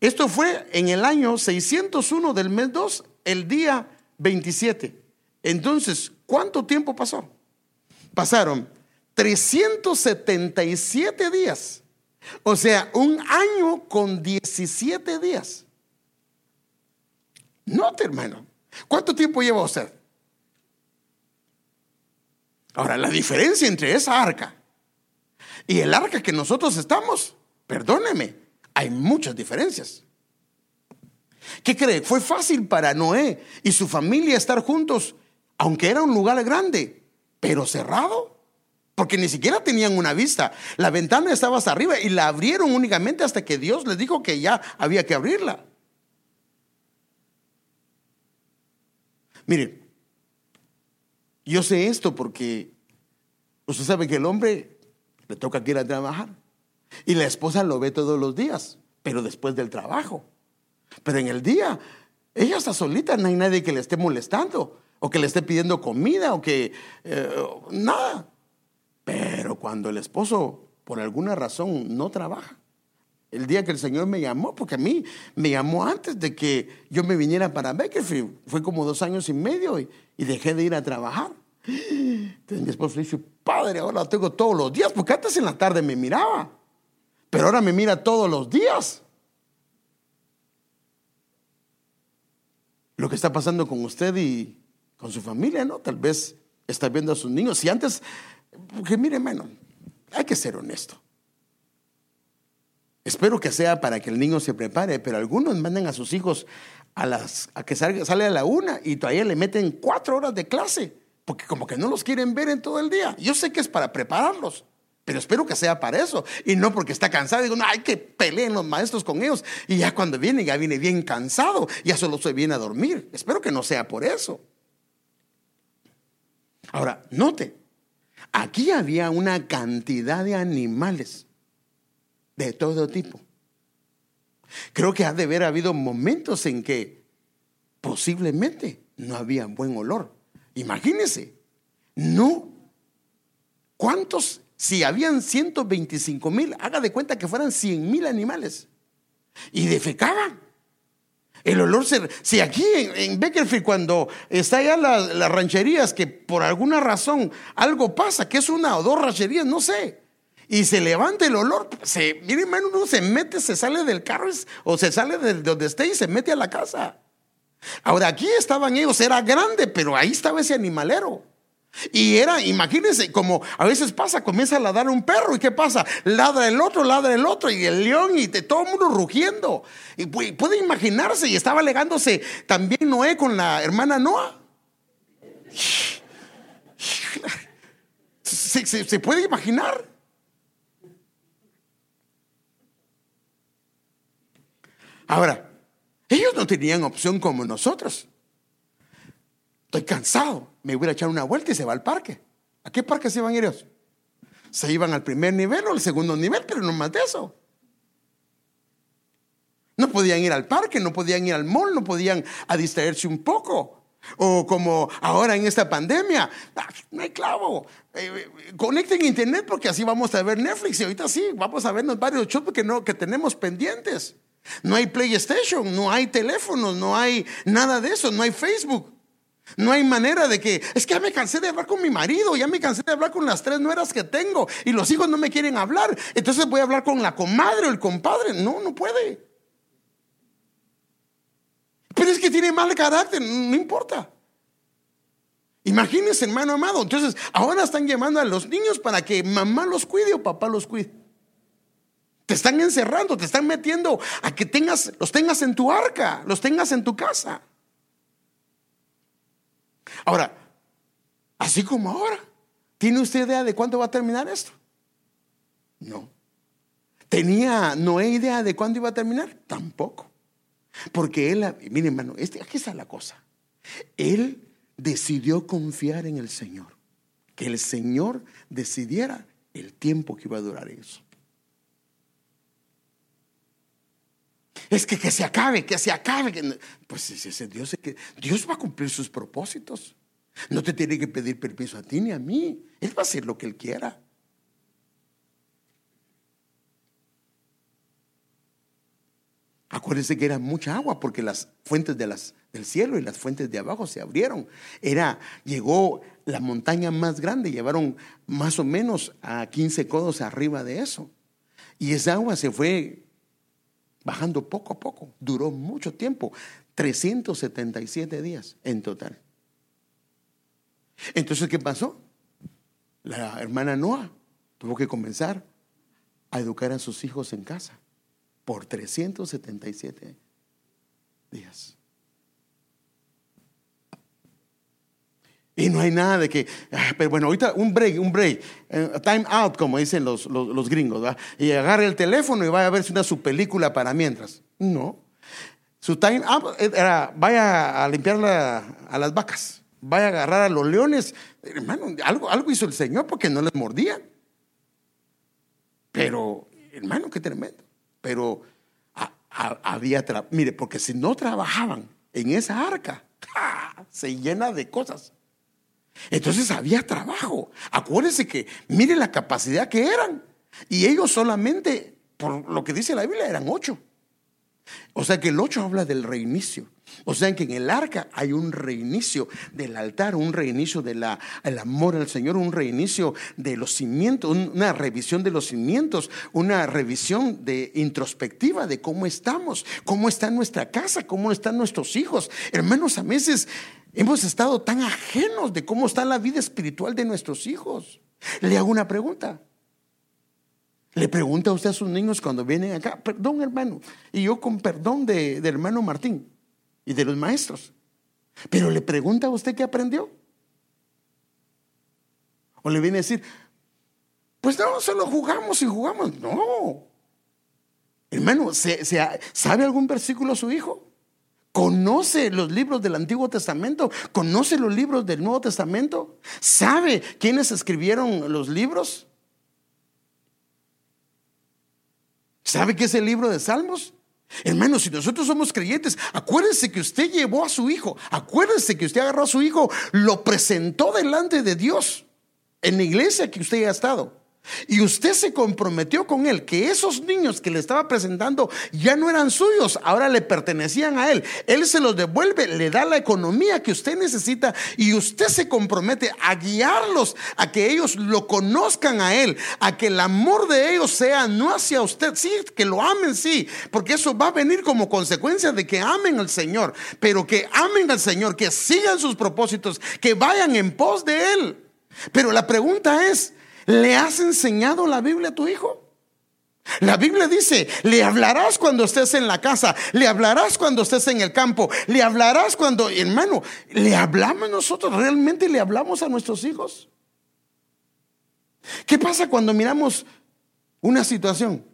esto fue en el año 601 del mes 2, el día 27. Entonces, ¿cuánto tiempo pasó? Pasaron 377 días. O sea, un año con 17 días. Note, hermano. ¿Cuánto tiempo lleva usted? Ahora, la diferencia entre esa arca y el arca que nosotros estamos, perdóneme, hay muchas diferencias. ¿Qué cree? Fue fácil para Noé y su familia estar juntos, aunque era un lugar grande, pero cerrado, porque ni siquiera tenían una vista. La ventana estaba hasta arriba y la abrieron únicamente hasta que Dios les dijo que ya había que abrirla. Miren, yo sé esto porque usted sabe que el hombre le toca que ir a trabajar y la esposa lo ve todos los días, pero después del trabajo. Pero en el día, ella está solita, no hay nadie que le esté molestando o que le esté pidiendo comida o que eh, nada. Pero cuando el esposo, por alguna razón, no trabaja, el día que el Señor me llamó, porque a mí me llamó antes de que yo me viniera para Beckerfield, fue como dos años y medio y, dejé de ir a trabajar. Entonces mi esposo dice, padre, ahora lo tengo todos los días, porque antes en la tarde me miraba, pero ahora me mira todos los días. Lo que está pasando con usted y con su familia, ¿no? Tal vez está viendo a sus niños. Si antes, porque mire, hermano, hay que ser honesto. Espero que sea para que el niño se prepare, pero algunos mandan a sus hijos a, las, a que salga, sale a la una y todavía le meten cuatro horas de clase, porque como que no los quieren ver en todo el día. Yo sé que es para prepararlos, pero espero que sea para eso y no porque está cansado. Digo, no, hay que peleen los maestros con ellos y ya cuando viene, ya viene bien cansado, ya solo se viene a dormir. Espero que no sea por eso. Ahora, note, aquí había una cantidad de animales de todo tipo. Creo que ha de haber habido momentos en que posiblemente no había buen olor. Imagínense, no. ¿Cuántos si habían 125 mil, haga de cuenta que fueran 100 mil animales. Y defecaban. El olor se... Si aquí en, Beckerfield cuando está allá las, rancherías que por alguna razón algo pasa, que es una o dos rancherías, no sé. Y se levanta el olor, se, mire hermano, uno se mete, se sale del carro o se sale de donde esté y se mete a la casa. Ahora aquí estaban ellos, era grande, pero ahí estaba ese animalero. Y era, imagínense, como a veces pasa, comienza a ladrar un perro y ¿qué pasa? Ladra el otro, ladra el otro y el león y todo el mundo rugiendo. Y puede imaginarse, y estaba alegándose también Noé con la hermana Noah. se puede imaginar? Ahora, ellos no tenían opción como nosotros. Estoy cansado, me voy a echar una vuelta y se va al parque. ¿A qué parque se iban ellos? Se iban al primer nivel o al segundo nivel, pero no más de eso. No podían ir al parque, no podían ir al mall, no podían distraerse un poco. O como ahora en esta pandemia, ah, no hay clavo. Eh, eh, conecten internet porque así vamos a ver Netflix y ahorita sí, vamos a vernos varios shows que, no, que tenemos pendientes. No hay PlayStation, no hay teléfonos, no hay nada de eso, no hay Facebook. No hay manera de que, es que ya me cansé de hablar con mi marido, ya me cansé de hablar con las tres nueras que tengo y los hijos no me quieren hablar. Entonces voy a hablar con la comadre o el compadre. No, no puede. Pero es que tiene mal carácter, no importa. Imagínense, hermano amado. Entonces, ahora están llamando a los niños para que mamá los cuide o papá los cuide. Te están encerrando, te están metiendo a que tengas, los tengas en tu arca, los tengas en tu casa. Ahora, así como ahora, ¿tiene usted idea de cuándo va a terminar esto? No. ¿Tenía Noé idea de cuándo iba a terminar? Tampoco. Porque él, mire hermano, este, aquí está la cosa. Él decidió confiar en el Señor. Que el Señor decidiera el tiempo que iba a durar eso. Es que, que se acabe, que se acabe. Pues ese Dios, Dios va a cumplir sus propósitos. No te tiene que pedir permiso a ti ni a mí. Él va a hacer lo que Él quiera. Acuérdense que era mucha agua porque las fuentes de las, del cielo y las fuentes de abajo se abrieron. Era, llegó la montaña más grande, llevaron más o menos a 15 codos arriba de eso. Y esa agua se fue bajando poco a poco. Duró mucho tiempo, 377 días en total. Entonces, ¿qué pasó? La hermana Noah tuvo que comenzar a educar a sus hijos en casa por 377 días. Y no hay nada de que, ah, pero bueno, ahorita un break, un break, eh, time out, como dicen los, los, gringos, ¿verdad? y agarre el teléfono y vaya a verse una su película para mientras. No. Su time out era, vaya a limpiar a las vacas, vaya a agarrar a los leones. Hermano, algo, algo hizo el Señor porque no les mordía. Pero, hermano, qué tremendo. Pero había, mire, porque si no trabajaban en esa arca, [LAUGHS] se llena de cosas. Entonces había trabajo. Acuérdense que mire la capacidad que eran. Y ellos solamente, por lo que dice la Biblia, eran ocho. O sea que el ocho habla del reinicio. O sea que en el arca hay un reinicio del altar, un reinicio del amor al Señor, un reinicio de los cimientos, una revisión de los cimientos, una revisión de introspectiva de cómo estamos, cómo está nuestra casa, cómo están nuestros hijos. Hermanos, a veces Hemos estado tan ajenos de cómo está la vida espiritual de nuestros hijos. Le hago una pregunta. Le pregunta usted a sus niños cuando vienen acá, perdón hermano, y yo con perdón de, hermano Martín y de los maestros, pero le pregunta a usted qué aprendió. O le viene a decir, pues no, solo jugamos y jugamos. No. Hermano, ¿sabe algún versículo su hijo? conoce los libros del Antiguo Testamento, conoce los libros del Nuevo Testamento, sabe quiénes escribieron los libros, sabe qué es el libro de Salmos. Hermanos, si nosotros somos creyentes, acuérdense que usted llevó a su hijo, acuérdense que usted agarró a su hijo, lo presentó delante de Dios en la iglesia que usted ha estado. Y usted se comprometió con él que esos niños que le estaba presentando ya no eran suyos, ahora le pertenecían a él. Él se los devuelve, le da la economía que usted necesita y usted se compromete a guiarlos, a que ellos lo conozcan a él, a que el amor de ellos sea no hacia usted, sí, que lo amen, sí, porque eso va a venir como consecuencia de que amen al Señor, pero que amen al Señor, que sigan sus propósitos, que vayan en pos de él. Pero la pregunta es, ¿Le has enseñado la Biblia a tu hijo? La Biblia dice, le hablarás cuando estés en la casa, le hablarás cuando estés en el campo, le hablarás cuando, hermano, le hablamos nosotros, realmente le hablamos a nuestros hijos. ¿Qué pasa cuando miramos una situación?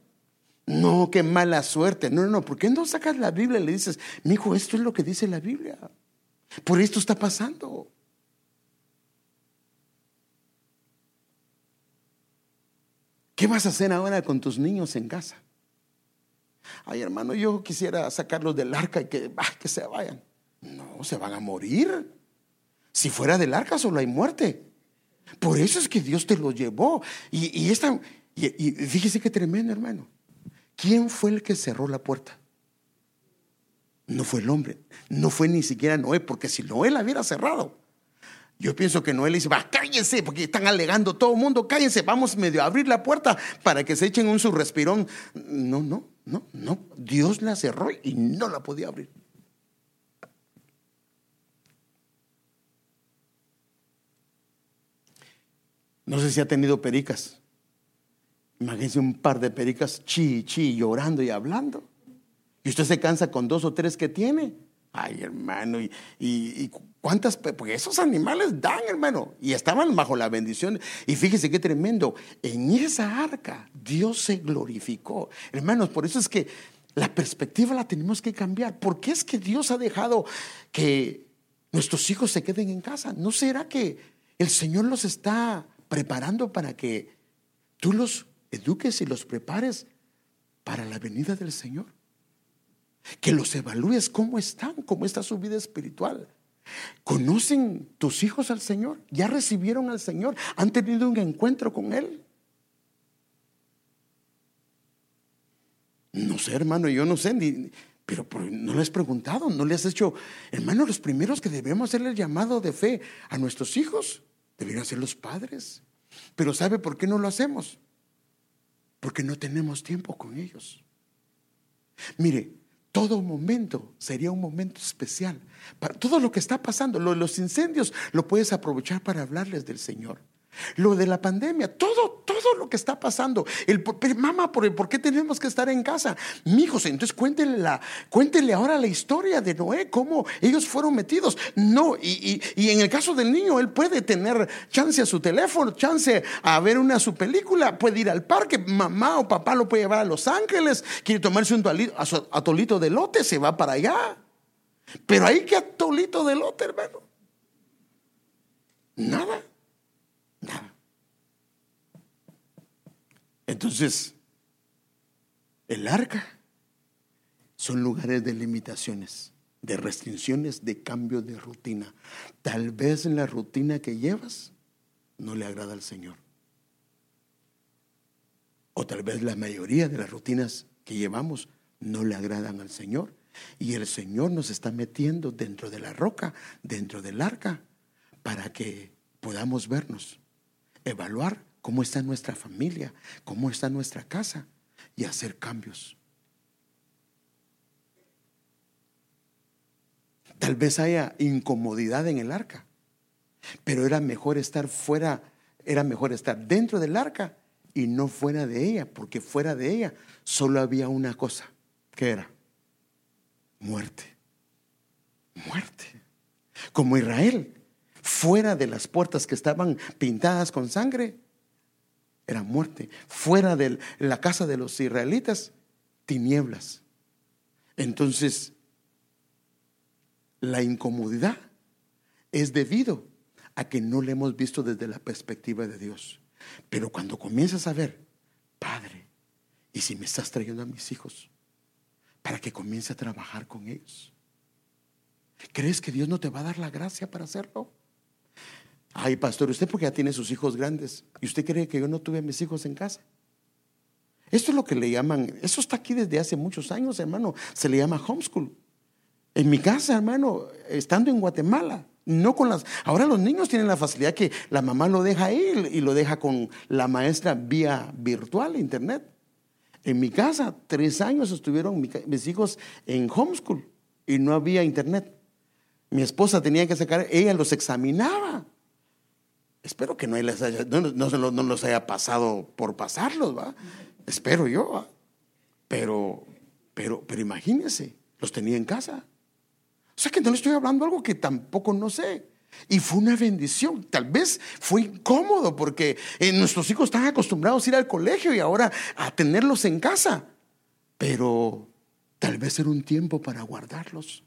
No, qué mala suerte. No, no, no. ¿Por qué no sacas la Biblia y le dices, mi hijo, esto es lo que dice la Biblia? Por esto está pasando. ¿Qué vas a hacer ahora con tus niños en casa? Ay, hermano, yo quisiera sacarlos del arca y que, que se vayan. No, se van a morir. Si fuera del arca solo hay muerte. Por eso es que Dios te los llevó. Y, esta, y fíjese qué tremendo, hermano. ¿Quién fue el que cerró la puerta? No fue el hombre, no fue ni siquiera Noé, porque si Noé la hubiera cerrado, yo pienso que Noel dice, va, cállense, porque están alegando todo el mundo, cállense, vamos medio a abrir la puerta para que se echen un su respirón. No, no, no, no. Dios la cerró y no la podía abrir. No sé si ha tenido pericas. Imagínense un par de pericas chi, chi, llorando y hablando. Y usted se cansa con dos o tres que tiene. Ay, hermano, y, y, cuántas, porque esos animales dan, hermano, y estaban bajo la bendición. Y fíjese qué tremendo, en esa arca Dios se glorificó. Hermanos, por eso es que la perspectiva la tenemos que cambiar. ¿Por qué es que Dios ha dejado que nuestros hijos se queden en casa? ¿No será que el Señor los está preparando para que tú los eduques y los prepares para la venida del Señor? Que los evalúes cómo están, cómo está su vida espiritual. ¿Conocen tus hijos al Señor? ¿Ya recibieron al Señor? ¿Han tenido un encuentro con Él? No sé, hermano, yo no sé, pero no le has preguntado, no le has hecho, hermano, los primeros que debemos hacerle el llamado de fe a nuestros hijos deberían ser los padres. Pero ¿sabe por qué no lo hacemos? Porque no tenemos tiempo con ellos. Mire, todo momento sería un momento especial. Para todo lo que está pasando, los incendios, lo puedes aprovechar para hablarles del Señor. Lo de la pandemia, todo, todo lo que está pasando. El, mamá, ¿por, ¿por qué tenemos que estar en casa? Mijos, entonces cuéntele, la, cuéntele ahora la historia de Noé, cómo ellos fueron metidos. No, y, en el caso del niño, él puede tener chance a su teléfono, chance a ver una su película, puede ir al parque, mamá o papá lo puede llevar a Los Ángeles, quiere tomarse un atolito de lote, se va para allá. Pero ahí que atolito de lote, hermano. Nada. Entonces, el arca son lugares de limitaciones, de restricciones, de cambio de rutina. Tal vez en la rutina que llevas no le agrada al Señor. O tal vez la mayoría de las rutinas que llevamos no le agradan al Señor. Y el Señor nos está metiendo dentro de la roca, dentro del arca, para que podamos vernos evaluar cómo está nuestra familia, cómo está nuestra casa y hacer cambios. Tal vez haya incomodidad en el arca, pero era mejor estar fuera, era mejor estar dentro del arca y no fuera de ella, porque fuera de ella solo había una cosa, que era muerte. Muerte. Como Israel, fuera de las puertas que estaban pintadas con sangre, era muerte. Fuera de la casa de los israelitas, tinieblas. Entonces, la incomodidad es debido a que no le hemos visto desde la perspectiva de Dios. Pero cuando comienzas a ver, Padre, ¿y si me estás trayendo a mis hijos? Para que comience a trabajar con ellos. ¿Crees que Dios no te va a dar la gracia para hacerlo? Ay, pastor, usted porque ya tiene sus hijos grandes. ¿Y usted cree que yo no tuve a mis hijos en casa? Esto es lo que le llaman, eso está aquí desde hace muchos años, hermano. Se le llama homeschool. En mi casa, hermano, estando en Guatemala, no con las. Ahora los niños tienen la facilidad que la mamá lo deja ahí y lo deja con la maestra vía virtual, internet. En mi casa, tres años estuvieron mis hijos en homeschool y no había internet. Mi esposa tenía que sacar, ella los examinaba. Espero que no, les haya, no, no, los haya pasado por pasarlos, ¿va? Espero yo, Pero, pero, pero imagínense, los tenía en casa. O sea que no le estoy hablando algo que tampoco no sé. Y fue una bendición. Tal vez fue incómodo porque eh, nuestros hijos están acostumbrados a ir al colegio y ahora a tenerlos en casa. Pero tal vez era un tiempo para guardarlos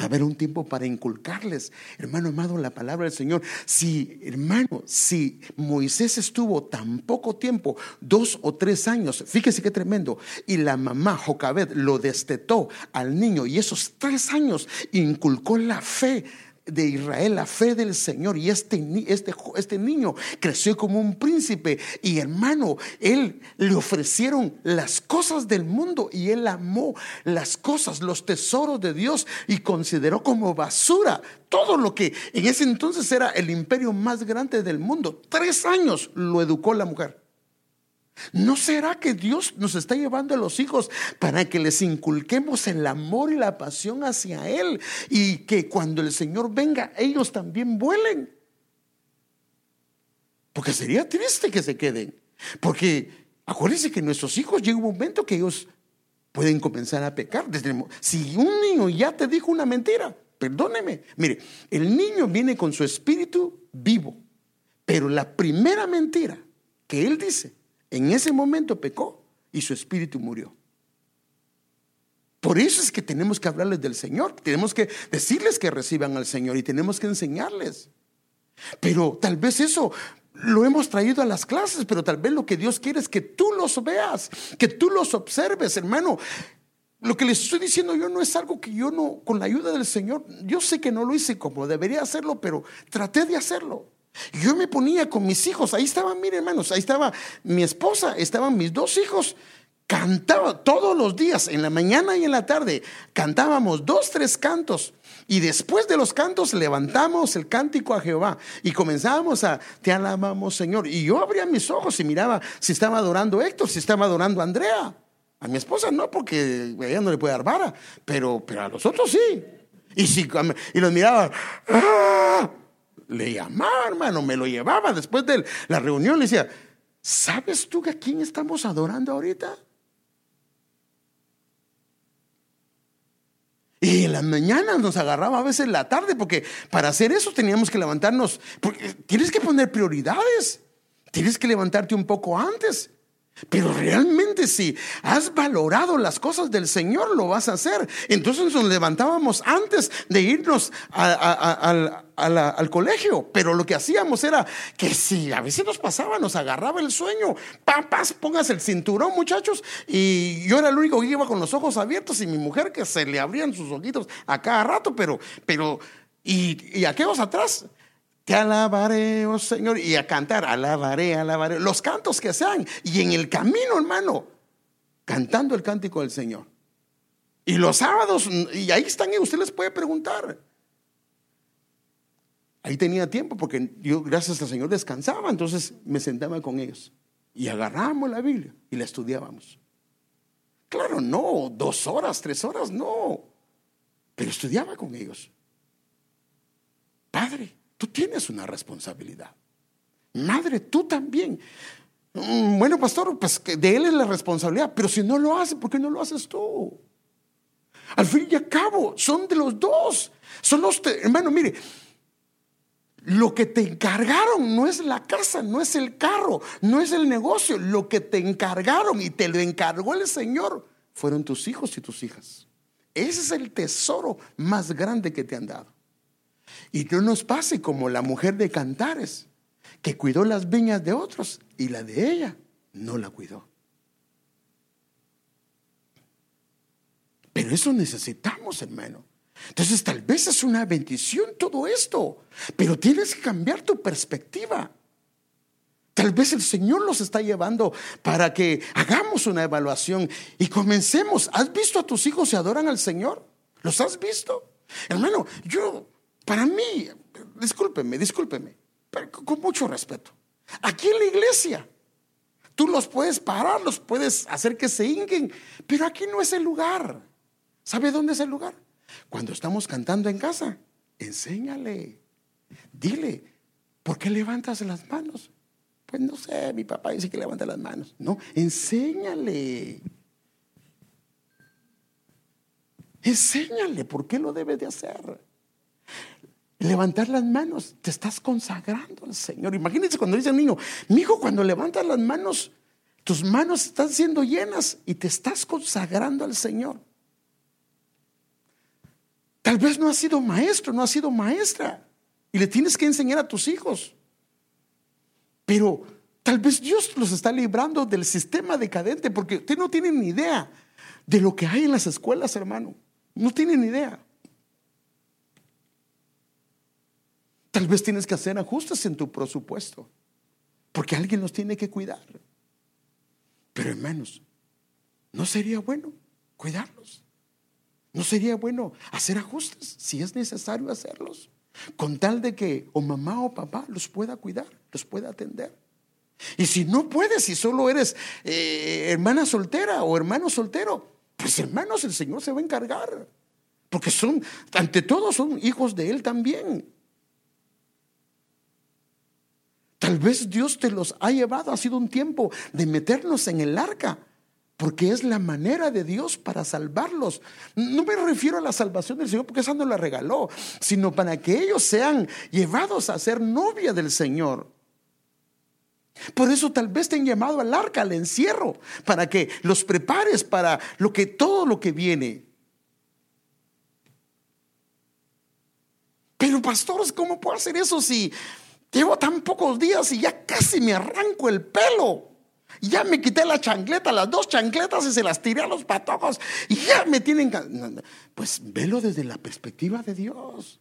haber un tiempo para inculcarles. Hermano amado, la palabra del Señor. Si, hermano, si Moisés estuvo tan poco tiempo, dos o tres años, fíjese qué tremendo, y la mamá Jocabed lo destetó al niño y esos tres años inculcó la fe de Israel, la fe del Señor. Y este, este, este niño creció como un príncipe. Y hermano, él le ofrecieron las cosas del mundo y él amó las cosas, los tesoros de Dios y consideró como basura todo lo que en ese entonces era el imperio más grande del mundo. Tres años lo educó la mujer. ¿No será que Dios nos está llevando a los hijos para que les inculquemos el amor y la pasión hacia Él y que cuando el Señor venga ellos también vuelen? Porque sería triste que se queden. Porque acuérdense que nuestros hijos llega un momento que ellos pueden comenzar a pecar. si un niño ya te dijo una mentira, perdóneme. Mire, el niño viene con su espíritu vivo, pero la primera mentira que él dice en ese momento pecó y su espíritu murió. Por eso es que tenemos que hablarles del Señor, tenemos que decirles que reciban al Señor y tenemos que enseñarles. Pero tal vez eso lo hemos traído a las clases, pero tal vez lo que Dios quiere es que tú los veas, que tú los observes, hermano. Lo que les estoy diciendo yo no es algo que yo no, con la ayuda del Señor, yo sé que no lo hice como debería hacerlo, pero traté de hacerlo. Yo me ponía con mis hijos, ahí estaban, miren hermanos, ahí estaba mi esposa, estaban mis dos hijos. Cantaba todos los días, en la mañana y en la tarde, cantábamos dos, tres cantos. Y después de los cantos levantamos el cántico a Jehová y comenzábamos a, te alabamos Señor. Y yo abría mis ojos y miraba si estaba adorando Héctor, si estaba adorando Andrea. A mi esposa no, porque ella no le puede dar vara, pero, pero a los otros sí. Y, si, y los miraba, ¡ah! Le llamaba, hermano, me lo llevaba después de la reunión, le decía, ¿sabes tú a quién estamos adorando ahorita? Y en la mañana nos agarraba a veces la tarde, porque para hacer eso teníamos que levantarnos, porque tienes que poner prioridades, tienes que levantarte un poco antes. Pero realmente si has valorado las cosas del Señor, lo vas a hacer. Entonces nos levantábamos antes de irnos al colegio. Pero lo que hacíamos era que si a veces nos pasaba, nos agarraba el sueño. Papas, pongas el cinturón, muchachos. Y yo era el único que iba con los ojos abiertos y mi mujer que se le abrían sus ojitos a cada rato. Pero, pero, y, y aquellos atrás te alabaré, oh Señor, y a cantar, alabaré, alabaré, los cantos que sean, y en el camino, hermano, cantando el cántico del Señor. Y los sábados, y ahí están, y usted les puede preguntar. Ahí tenía tiempo porque yo, gracias al Señor, descansaba, entonces me sentaba con ellos y agarramos la Biblia y la estudiábamos. Claro, no, dos horas, tres horas, no, pero estudiaba con ellos. Padre, Tú tienes una responsabilidad. Madre, tú también. Mm, bueno, pastor, pues de él es la responsabilidad, pero si no lo hace, ¿por qué no lo haces tú? Al fin y al cabo, son de los dos. Son los, hermano, mire, lo que te encargaron no es la casa, no es el carro, no es el negocio. Lo que te encargaron y te lo encargó el Señor fueron tus hijos y tus hijas. Ese es el tesoro más grande que te han dado. Y no nos pase como la mujer de Cantares, que cuidó las viñas de otros y la de ella no la cuidó. Pero eso necesitamos, hermano. Entonces tal vez es una bendición todo esto, pero tienes que cambiar tu perspectiva. Tal vez el Señor los está llevando para que hagamos una evaluación y comencemos. ¿Has visto a tus hijos se adoran al Señor? ¿Los has visto? Hermano, yo, para mí, discúlpeme, discúlpeme, pero con mucho respeto. Aquí en la iglesia, tú los puedes parar, los puedes hacer que se hinguen, pero aquí no es el lugar. ¿Sabe dónde es el lugar? Cuando estamos cantando en casa, enséñale, dile, ¿por qué levantas las manos? Pues no sé, mi papá dice que levanta las manos. No, enséñale. Enséñale por qué lo debe de hacer. Levantar las manos, te estás consagrando al Señor. Imagínense cuando dice al niño, mi hijo, cuando levantas las manos, tus manos están siendo llenas y te estás consagrando al Señor. Tal vez no has sido maestro, no has sido maestra y le tienes que enseñar a tus hijos. Pero tal vez Dios los está librando del sistema decadente porque usted no tiene ni idea de lo que hay en las escuelas, hermano. No tiene ni idea. Tal vez tienes que hacer ajustes en tu presupuesto porque alguien los tiene que cuidar. Pero hermanos, ¿no sería bueno cuidarlos? ¿No sería bueno hacer ajustes si es necesario hacerlos? Con tal de que o mamá o papá los pueda cuidar, los pueda atender. Y si no puedes, si solo eres eh, hermana soltera o hermano soltero, pues hermanos, el Señor se va a encargar. Porque son, ante todo, son hijos de Él también. Tal vez Dios te los ha llevado, ha sido un tiempo de meternos en el arca porque es la manera de Dios para salvarlos. No me refiero a la salvación del Señor, porque esa no la regaló, sino para que ellos sean llevados a ser novia del Señor. Por eso tal vez te han llamado al arca, al encierro, para que los prepares para lo que todo lo que viene. Pero pastores, ¿cómo puedo hacer eso si llevo tan pocos días y ya casi me arranco el pelo? Ya me quité la chancleta, las dos chancletas y se las tiré a los patojos. Y ya me tienen... Pues velo desde la perspectiva de Dios.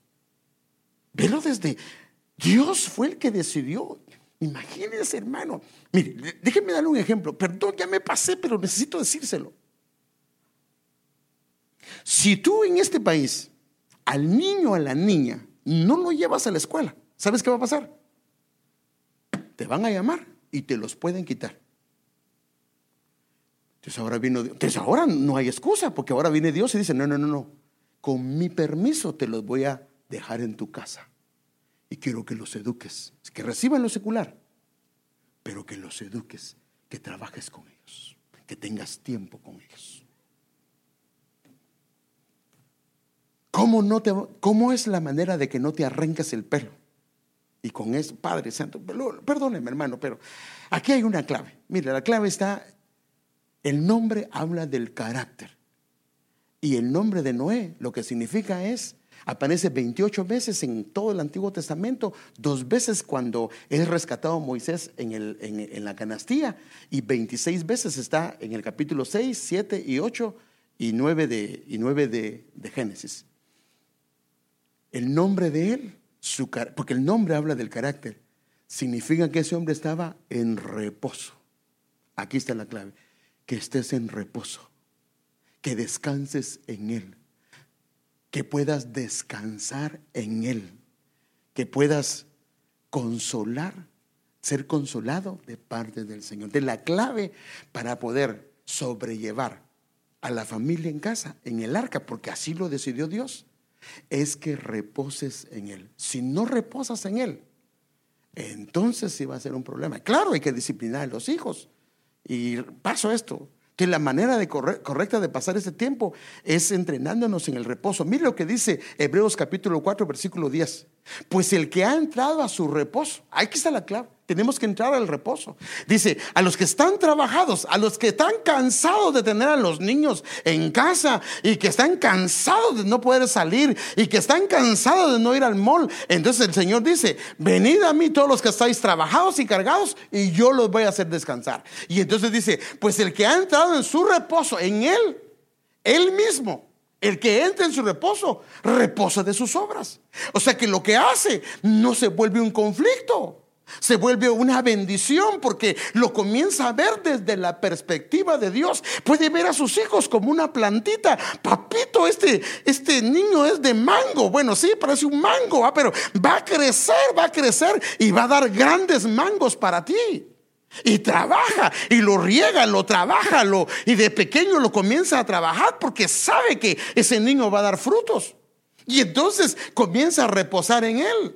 Velo desde... Dios fue el que decidió. Imagínense, hermano. Mire, déjenme darle un ejemplo. Perdón, ya me pasé, pero necesito decírselo. Si tú en este país al niño o a la niña no lo llevas a la escuela, ¿sabes qué va a pasar? Te van a llamar y te los pueden quitar. Entonces ahora vino Entonces ahora no hay excusa, porque ahora viene Dios y dice, no, no, no, no. Con mi permiso te los voy a dejar en tu casa. Y quiero que los eduques, que reciban lo secular, pero que los eduques, que trabajes con ellos, que tengas tiempo con ellos. ¿Cómo, no te, ¿Cómo es la manera de que no te arranques el pelo? Y con eso, Padre Santo, perdóneme hermano, pero aquí hay una clave. Mira, la clave está el nombre habla del carácter. Y el nombre de Noé lo que significa es, aparece 28 veces en todo el Antiguo Testamento, dos veces cuando es rescatado Moisés en, el, en, la canastilla y 26 veces está en el capítulo 6, 7 y 8 y 9 de, y 9 de, de Génesis. El nombre de él, su, porque el nombre habla del carácter, significa que ese hombre estaba en reposo. Aquí está la clave. Que estés en reposo, que descanses en Él, que puedas descansar en Él, que puedas consolar, ser consolado de parte del Señor. De la clave para poder sobrellevar a la familia en casa, en el arca, porque así lo decidió Dios, es que reposes en Él. Si no reposas en Él, entonces sí va a ser un problema. Claro, hay que disciplinar a los hijos, y paso esto, que la manera de correcta de pasar ese tiempo es entrenándonos en el reposo. Mire lo que dice Hebreos capítulo 4, versículo 10. Pues el que ha entrado a su reposo, aquí está la clave. Tenemos que entrar al reposo. Dice, a los que están trabajados, a los que están cansados de tener a los niños en casa y que están cansados de no poder salir y que están cansados de no ir al mall. Entonces el Señor dice, venid a mí todos los que estáis trabajados y cargados y yo los voy a hacer descansar. Y entonces dice, pues el que ha entrado en su reposo, en Él, Él mismo El que entra en su reposo, reposa de sus obras. O sea que lo que hace no se vuelve un conflicto, se vuelve una bendición porque lo comienza a ver desde la perspectiva de Dios. Puede ver a sus hijos como una plantita. Papito, este, este niño es de mango. Bueno, sí, parece un mango, pero va a crecer, va a crecer y va a dar grandes mangos para ti. Y trabaja y lo riega, lo trabaja, lo, y de pequeño lo comienza a trabajar porque sabe que ese niño va a dar frutos. Y entonces comienza a reposar en él.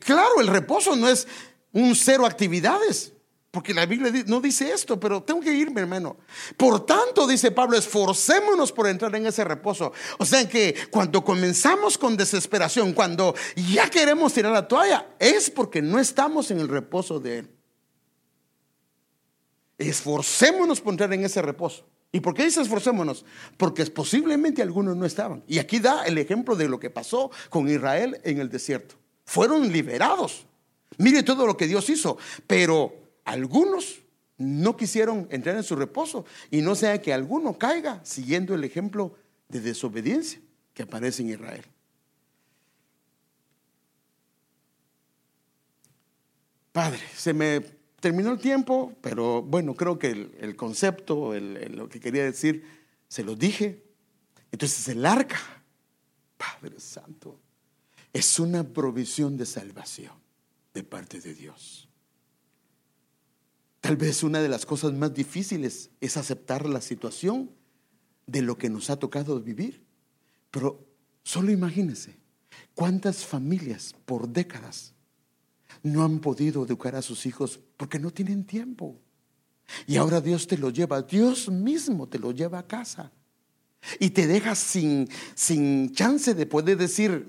claro, el reposo no es un cero actividades. Porque la Biblia no dice esto, pero tengo que irme, hermano. Por tanto, dice Pablo, esforcémonos por entrar en ese reposo. O sea que cuando comenzamos con desesperación, cuando ya queremos tirar la toalla, es porque no estamos en el reposo de Él. Esforcémonos por entrar en ese reposo. ¿Y por qué dice esforcémonos? Porque posiblemente algunos no estaban. Y aquí da el ejemplo de lo que pasó con Israel en el desierto. Fueron liberados. Mire todo lo que Dios hizo, pero algunos no quisieron entrar en su reposo y no sea que alguno caiga siguiendo el ejemplo de desobediencia que aparece en Israel. Padre, se me terminó el tiempo, pero bueno, creo que el, concepto, lo que quería decir, se lo dije. Entonces el arca, Padre Santo, es una provisión de salvación de parte de Dios. Tal vez una de las cosas más difíciles es aceptar la situación de lo que nos ha tocado vivir. Pero solo imagínense cuántas familias por décadas no han podido educar a sus hijos porque no tienen tiempo. Y ahora Dios te lo lleva, Dios mismo te lo lleva a casa. Y te deja sin, sin chance de poder decir,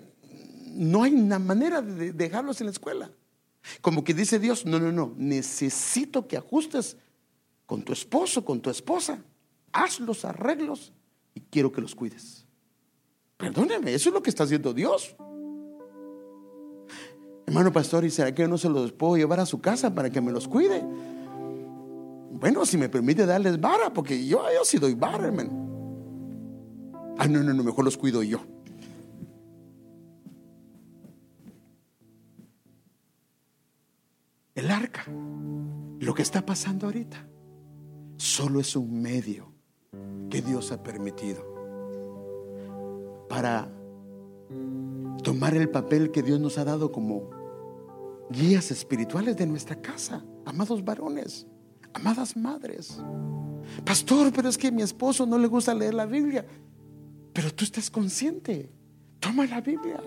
no hay manera de dejarlos en la escuela. Como que dice Dios, no, no, no, necesito que ajustes con tu esposo, con tu esposa. Haz los arreglos y quiero que los cuides. Perdóneme, eso es lo que está haciendo Dios. Hermano pastor, ¿y será que yo no se los puedo llevar a su casa para que me los cuide? Bueno, si me permite darles vara, porque yo, yo sí doy vara, hermano. Ah, no, no, no, mejor los cuido yo. El arca, lo que está pasando ahorita, solo es un medio que Dios ha permitido para tomar el papel que Dios nos ha dado como guías espirituales de nuestra casa, amados varones, amadas madres. Pastor, pero es que mi esposo no le gusta leer la Biblia. Pero tú estás consciente. Toma la Biblia.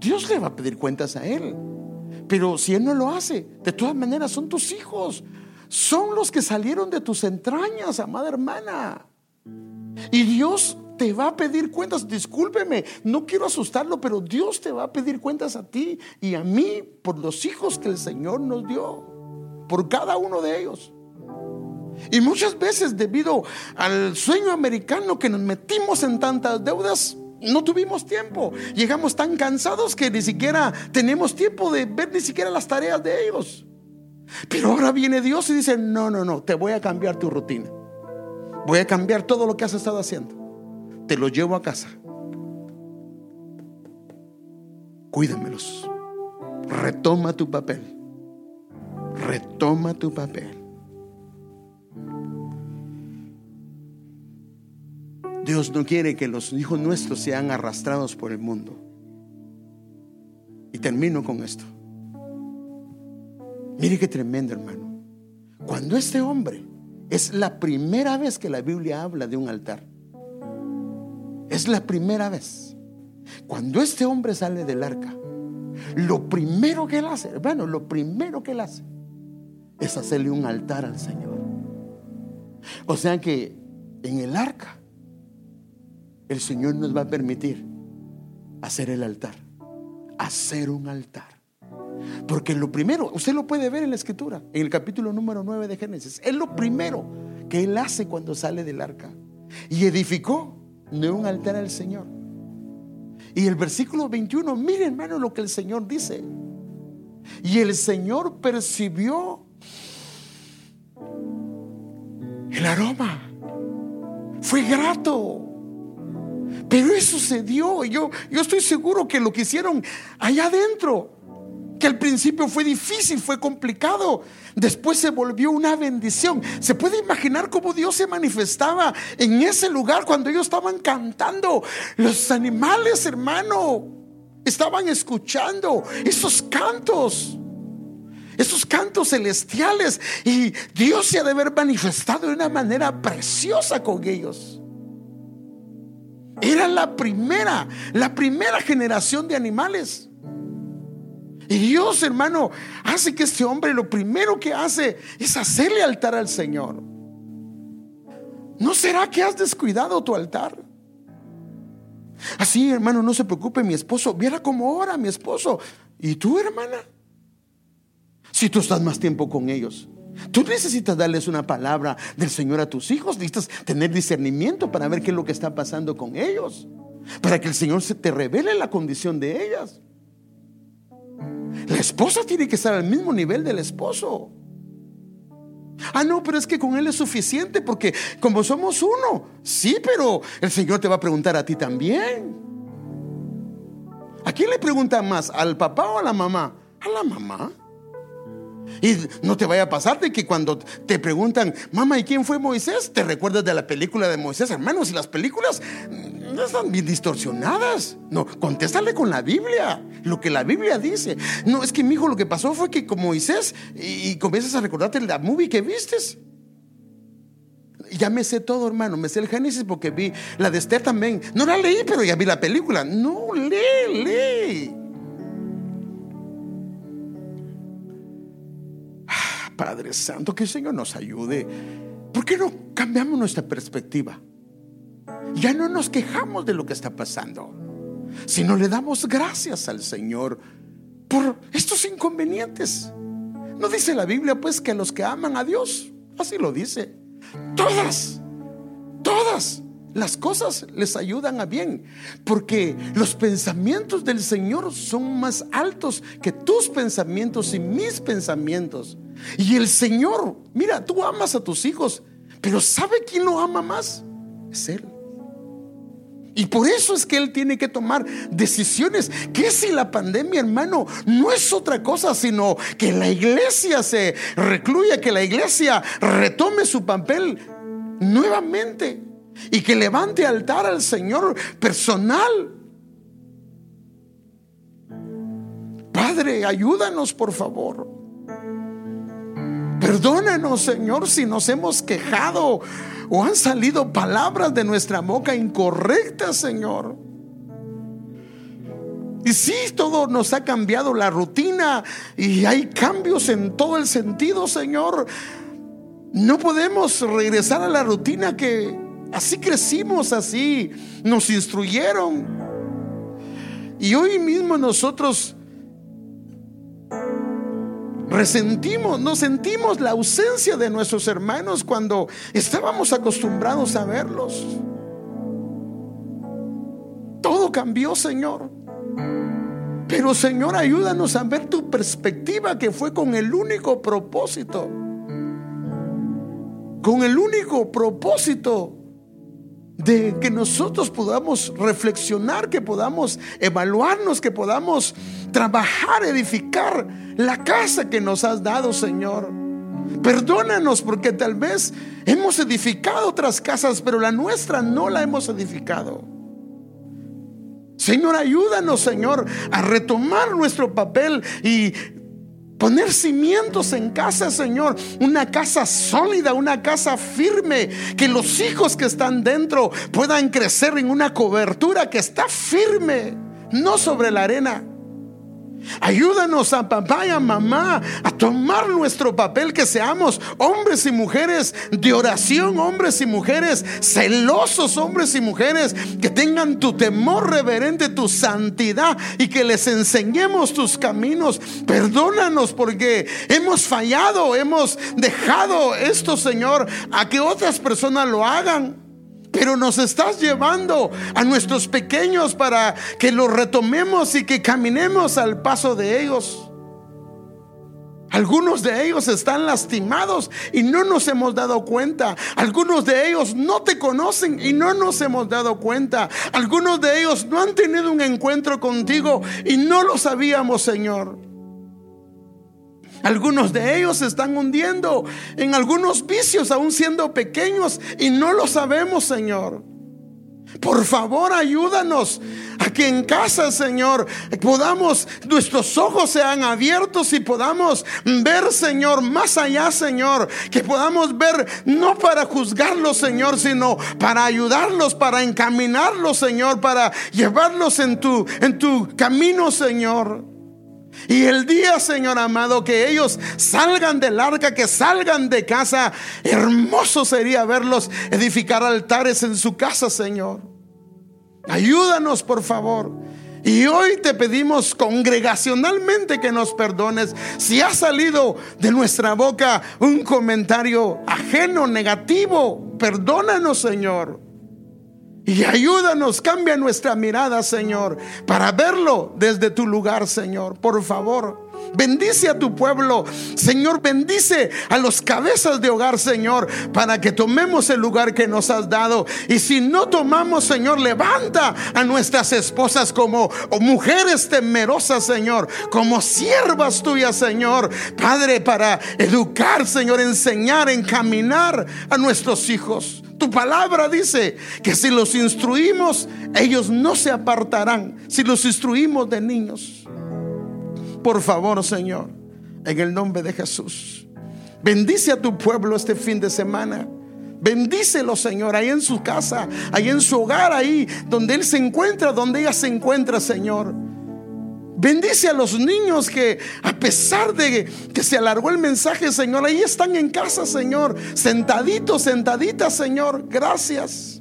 Dios le va a pedir cuentas a él. Pero si Él no lo hace, de todas maneras son tus hijos. Son los que salieron de tus entrañas, amada hermana. Y Dios te va a pedir cuentas. Discúlpeme, no quiero asustarlo, pero Dios te va a pedir cuentas a ti y a mí por los hijos que el Señor nos dio. Por cada uno de ellos. Y muchas veces debido al sueño americano que nos metimos en tantas deudas, no tuvimos tiempo. Llegamos tan cansados que ni siquiera tenemos tiempo de ver ni siquiera las tareas de ellos. Pero ahora viene Dios y dice, no, no, no, te voy a cambiar tu rutina. Voy a cambiar todo lo que has estado haciendo. Te lo llevo a casa. Cuídamelos. Retoma tu papel. Retoma tu papel. Dios no quiere que los hijos nuestros sean arrastrados por el mundo. Y termino con esto. Mire qué tremendo, hermano. Cuando este hombre es la primera vez que la Biblia habla de un altar. Es la primera vez. Cuando este hombre sale del arca, lo primero que él hace, bueno, lo primero que él hace es hacerle un altar al Señor. O sea que en el arca el Señor nos va a permitir hacer el altar, hacer un altar. Porque lo primero, usted lo puede ver en la escritura, en el capítulo número 9 de Génesis, es lo primero que él hace cuando sale del arca. Y edificó de un altar al Señor. Y el versículo 21, mire hermano lo que el Señor dice. Y el Señor percibió El aroma fue grato. Pero eso se dio. Yo, yo estoy seguro que lo que hicieron allá adentro, que al principio fue difícil, fue complicado, después se volvió una bendición. ¿Se puede imaginar cómo Dios se manifestaba en ese lugar cuando ellos estaban cantando? Los animales, hermano, estaban escuchando esos cantos esos cantos celestiales. Y Dios se ha de haber manifestado de una manera preciosa con ellos. Era la primera, la primera generación de animales. Y Dios, hermano, hace que este hombre lo primero que hace es hacerle altar al Señor. ¿No será que has descuidado tu altar? Así, hermano, no se preocupe, mi esposo, viera cómo ora mi esposo. ¿Y tú, hermana? Si tú estás más tiempo con ellos. Tú necesitas darles una palabra del Señor a tus hijos. Necesitas tener discernimiento para ver qué es lo que está pasando con ellos. Para que el Señor se te revele la condición de ellas. La esposa tiene que estar al mismo nivel del esposo. Ah, no, pero es que con él es suficiente porque como somos uno, sí, pero el Señor te va a preguntar a ti también. ¿A quién le pregunta más? ¿Al papá o a la mamá? A la mamá. Y no te vaya a pasar de que cuando te preguntan, mamá, ¿y quién fue Moisés? Te recuerdas de la película de Moisés, hermanos, y las películas no están bien distorsionadas. No, contéstale con la Biblia, lo que la Biblia dice. No, es que mi hijo lo que pasó fue que con Moisés y, comienzas a recordarte la movie que vistes. Ya me sé todo, hermano. Me sé el Génesis porque vi la de Esther también. No la leí, pero ya vi la película. No, lee, lee. Padre Santo, que el Señor nos ayude. ¿Por qué no cambiamos nuestra perspectiva? Ya no nos quejamos de lo que está pasando, sino le damos gracias al Señor por estos inconvenientes. No dice la Biblia pues que los que aman a Dios, así lo dice, todas, todas las cosas les ayudan a bien, porque los pensamientos del Señor son más altos que tus pensamientos y mis pensamientos. Y el Señor, mira, tú amas a tus hijos, pero ¿sabe quién lo ama más? Es Él. Y por eso es que Él tiene que tomar decisiones. Que si la pandemia, hermano, no es otra cosa, sino que la iglesia se recluya, que la iglesia retome su papel nuevamente y que levante altar al Señor personal. Padre, ayúdanos por favor. Perdónanos, Señor, si nos hemos quejado o han salido palabras de nuestra boca incorrectas, Señor. Y sí, todo nos ha cambiado la rutina y hay cambios en todo el sentido, Señor. No podemos regresar a la rutina que así crecimos, así nos instruyeron. Y hoy mismo nosotros resentimos, nos sentimos la ausencia de nuestros hermanos cuando estábamos acostumbrados a verlos. Todo cambió, Señor. Pero Señor, ayúdanos a ver tu perspectiva que fue con el único propósito. Con el único propósito de que nosotros podamos reflexionar, que podamos evaluarnos, que podamos trabajar, edificar la casa que nos has dado, Señor. Perdónanos porque tal vez hemos edificado otras casas, pero la nuestra no la hemos edificado. Señor, ayúdanos, Señor, a retomar nuestro papel y Poner cimientos en casa, Señor. Una casa sólida, una casa firme. Que los hijos que están dentro puedan crecer en una cobertura que está firme, no sobre la arena. Ayúdanos a papá y a mamá a tomar nuestro papel, que seamos hombres y mujeres de oración, hombres y mujeres celosos, hombres y mujeres que tengan tu temor reverente, tu santidad y que les enseñemos tus caminos. Perdónanos porque hemos fallado, hemos dejado esto, Señor, a que otras personas lo hagan. Pero nos estás llevando a nuestros pequeños para que los retomemos y que caminemos al paso de ellos. Algunos de ellos están lastimados y no nos hemos dado cuenta. Algunos de ellos no te conocen y no nos hemos dado cuenta. Algunos de ellos no han tenido un encuentro contigo y no lo sabíamos, Señor. Algunos de ellos se están hundiendo en algunos vicios, aún siendo pequeños, y no lo sabemos, Señor. Por favor, ayúdanos a que en casa, Señor, podamos, nuestros ojos sean abiertos y podamos ver, Señor, más allá, Señor, que podamos ver no para juzgarlos, Señor, sino para ayudarlos, para encaminarlos, Señor, para llevarlos en tu, en tu camino, Señor. Y el día, Señor amado, que ellos salgan del arca, que salgan de casa, hermoso sería verlos edificar altares en su casa, Señor. Ayúdanos, por favor. Y hoy te pedimos congregacionalmente que nos perdones si ha salido de nuestra boca un comentario ajeno, negativo. Perdónanos, Señor. Y ayúdanos, cambia nuestra mirada, Señor, para verlo desde tu lugar, Señor. Por favor. Bendice a tu pueblo, Señor, bendice a los cabezas de hogar, Señor, para que tomemos el lugar que nos has dado. Y si no tomamos, Señor, levanta a nuestras esposas como mujeres temerosas, Señor, como siervas tuyas, Señor, Padre, para educar, Señor, enseñar, encaminar a nuestros hijos. Tu palabra dice que si los instruimos, ellos no se apartarán. Si los instruimos de niños. Por favor, Señor, en el nombre de Jesús. Bendice a tu pueblo este fin de semana. Bendícelo, Señor, ahí en su casa, ahí en su hogar, ahí donde Él se encuentra, donde ella se encuentra, Señor. Bendice a los niños que a pesar de que se alargó el mensaje, Señor, ahí están en casa, Señor, sentaditos, sentaditas, Señor. Gracias.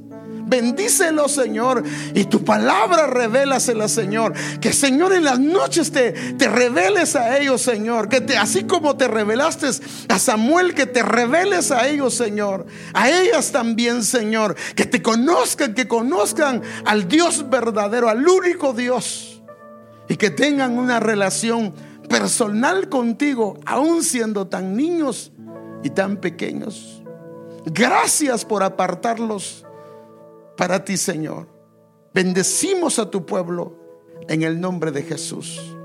Bendícelo, Señor. Y tu palabra revélasela, Señor. Que, Señor, en las noches te, te reveles a ellos, Señor. Que así como te revelaste a Samuel, que te reveles a ellos, Señor. A ellas también, Señor. Que te conozcan, que conozcan al Dios verdadero, al único Dios y que tengan una relación personal contigo, aún siendo tan niños y tan pequeños. Gracias por apartarlos para ti, Señor. Bendecimos a tu pueblo en el nombre de Jesús.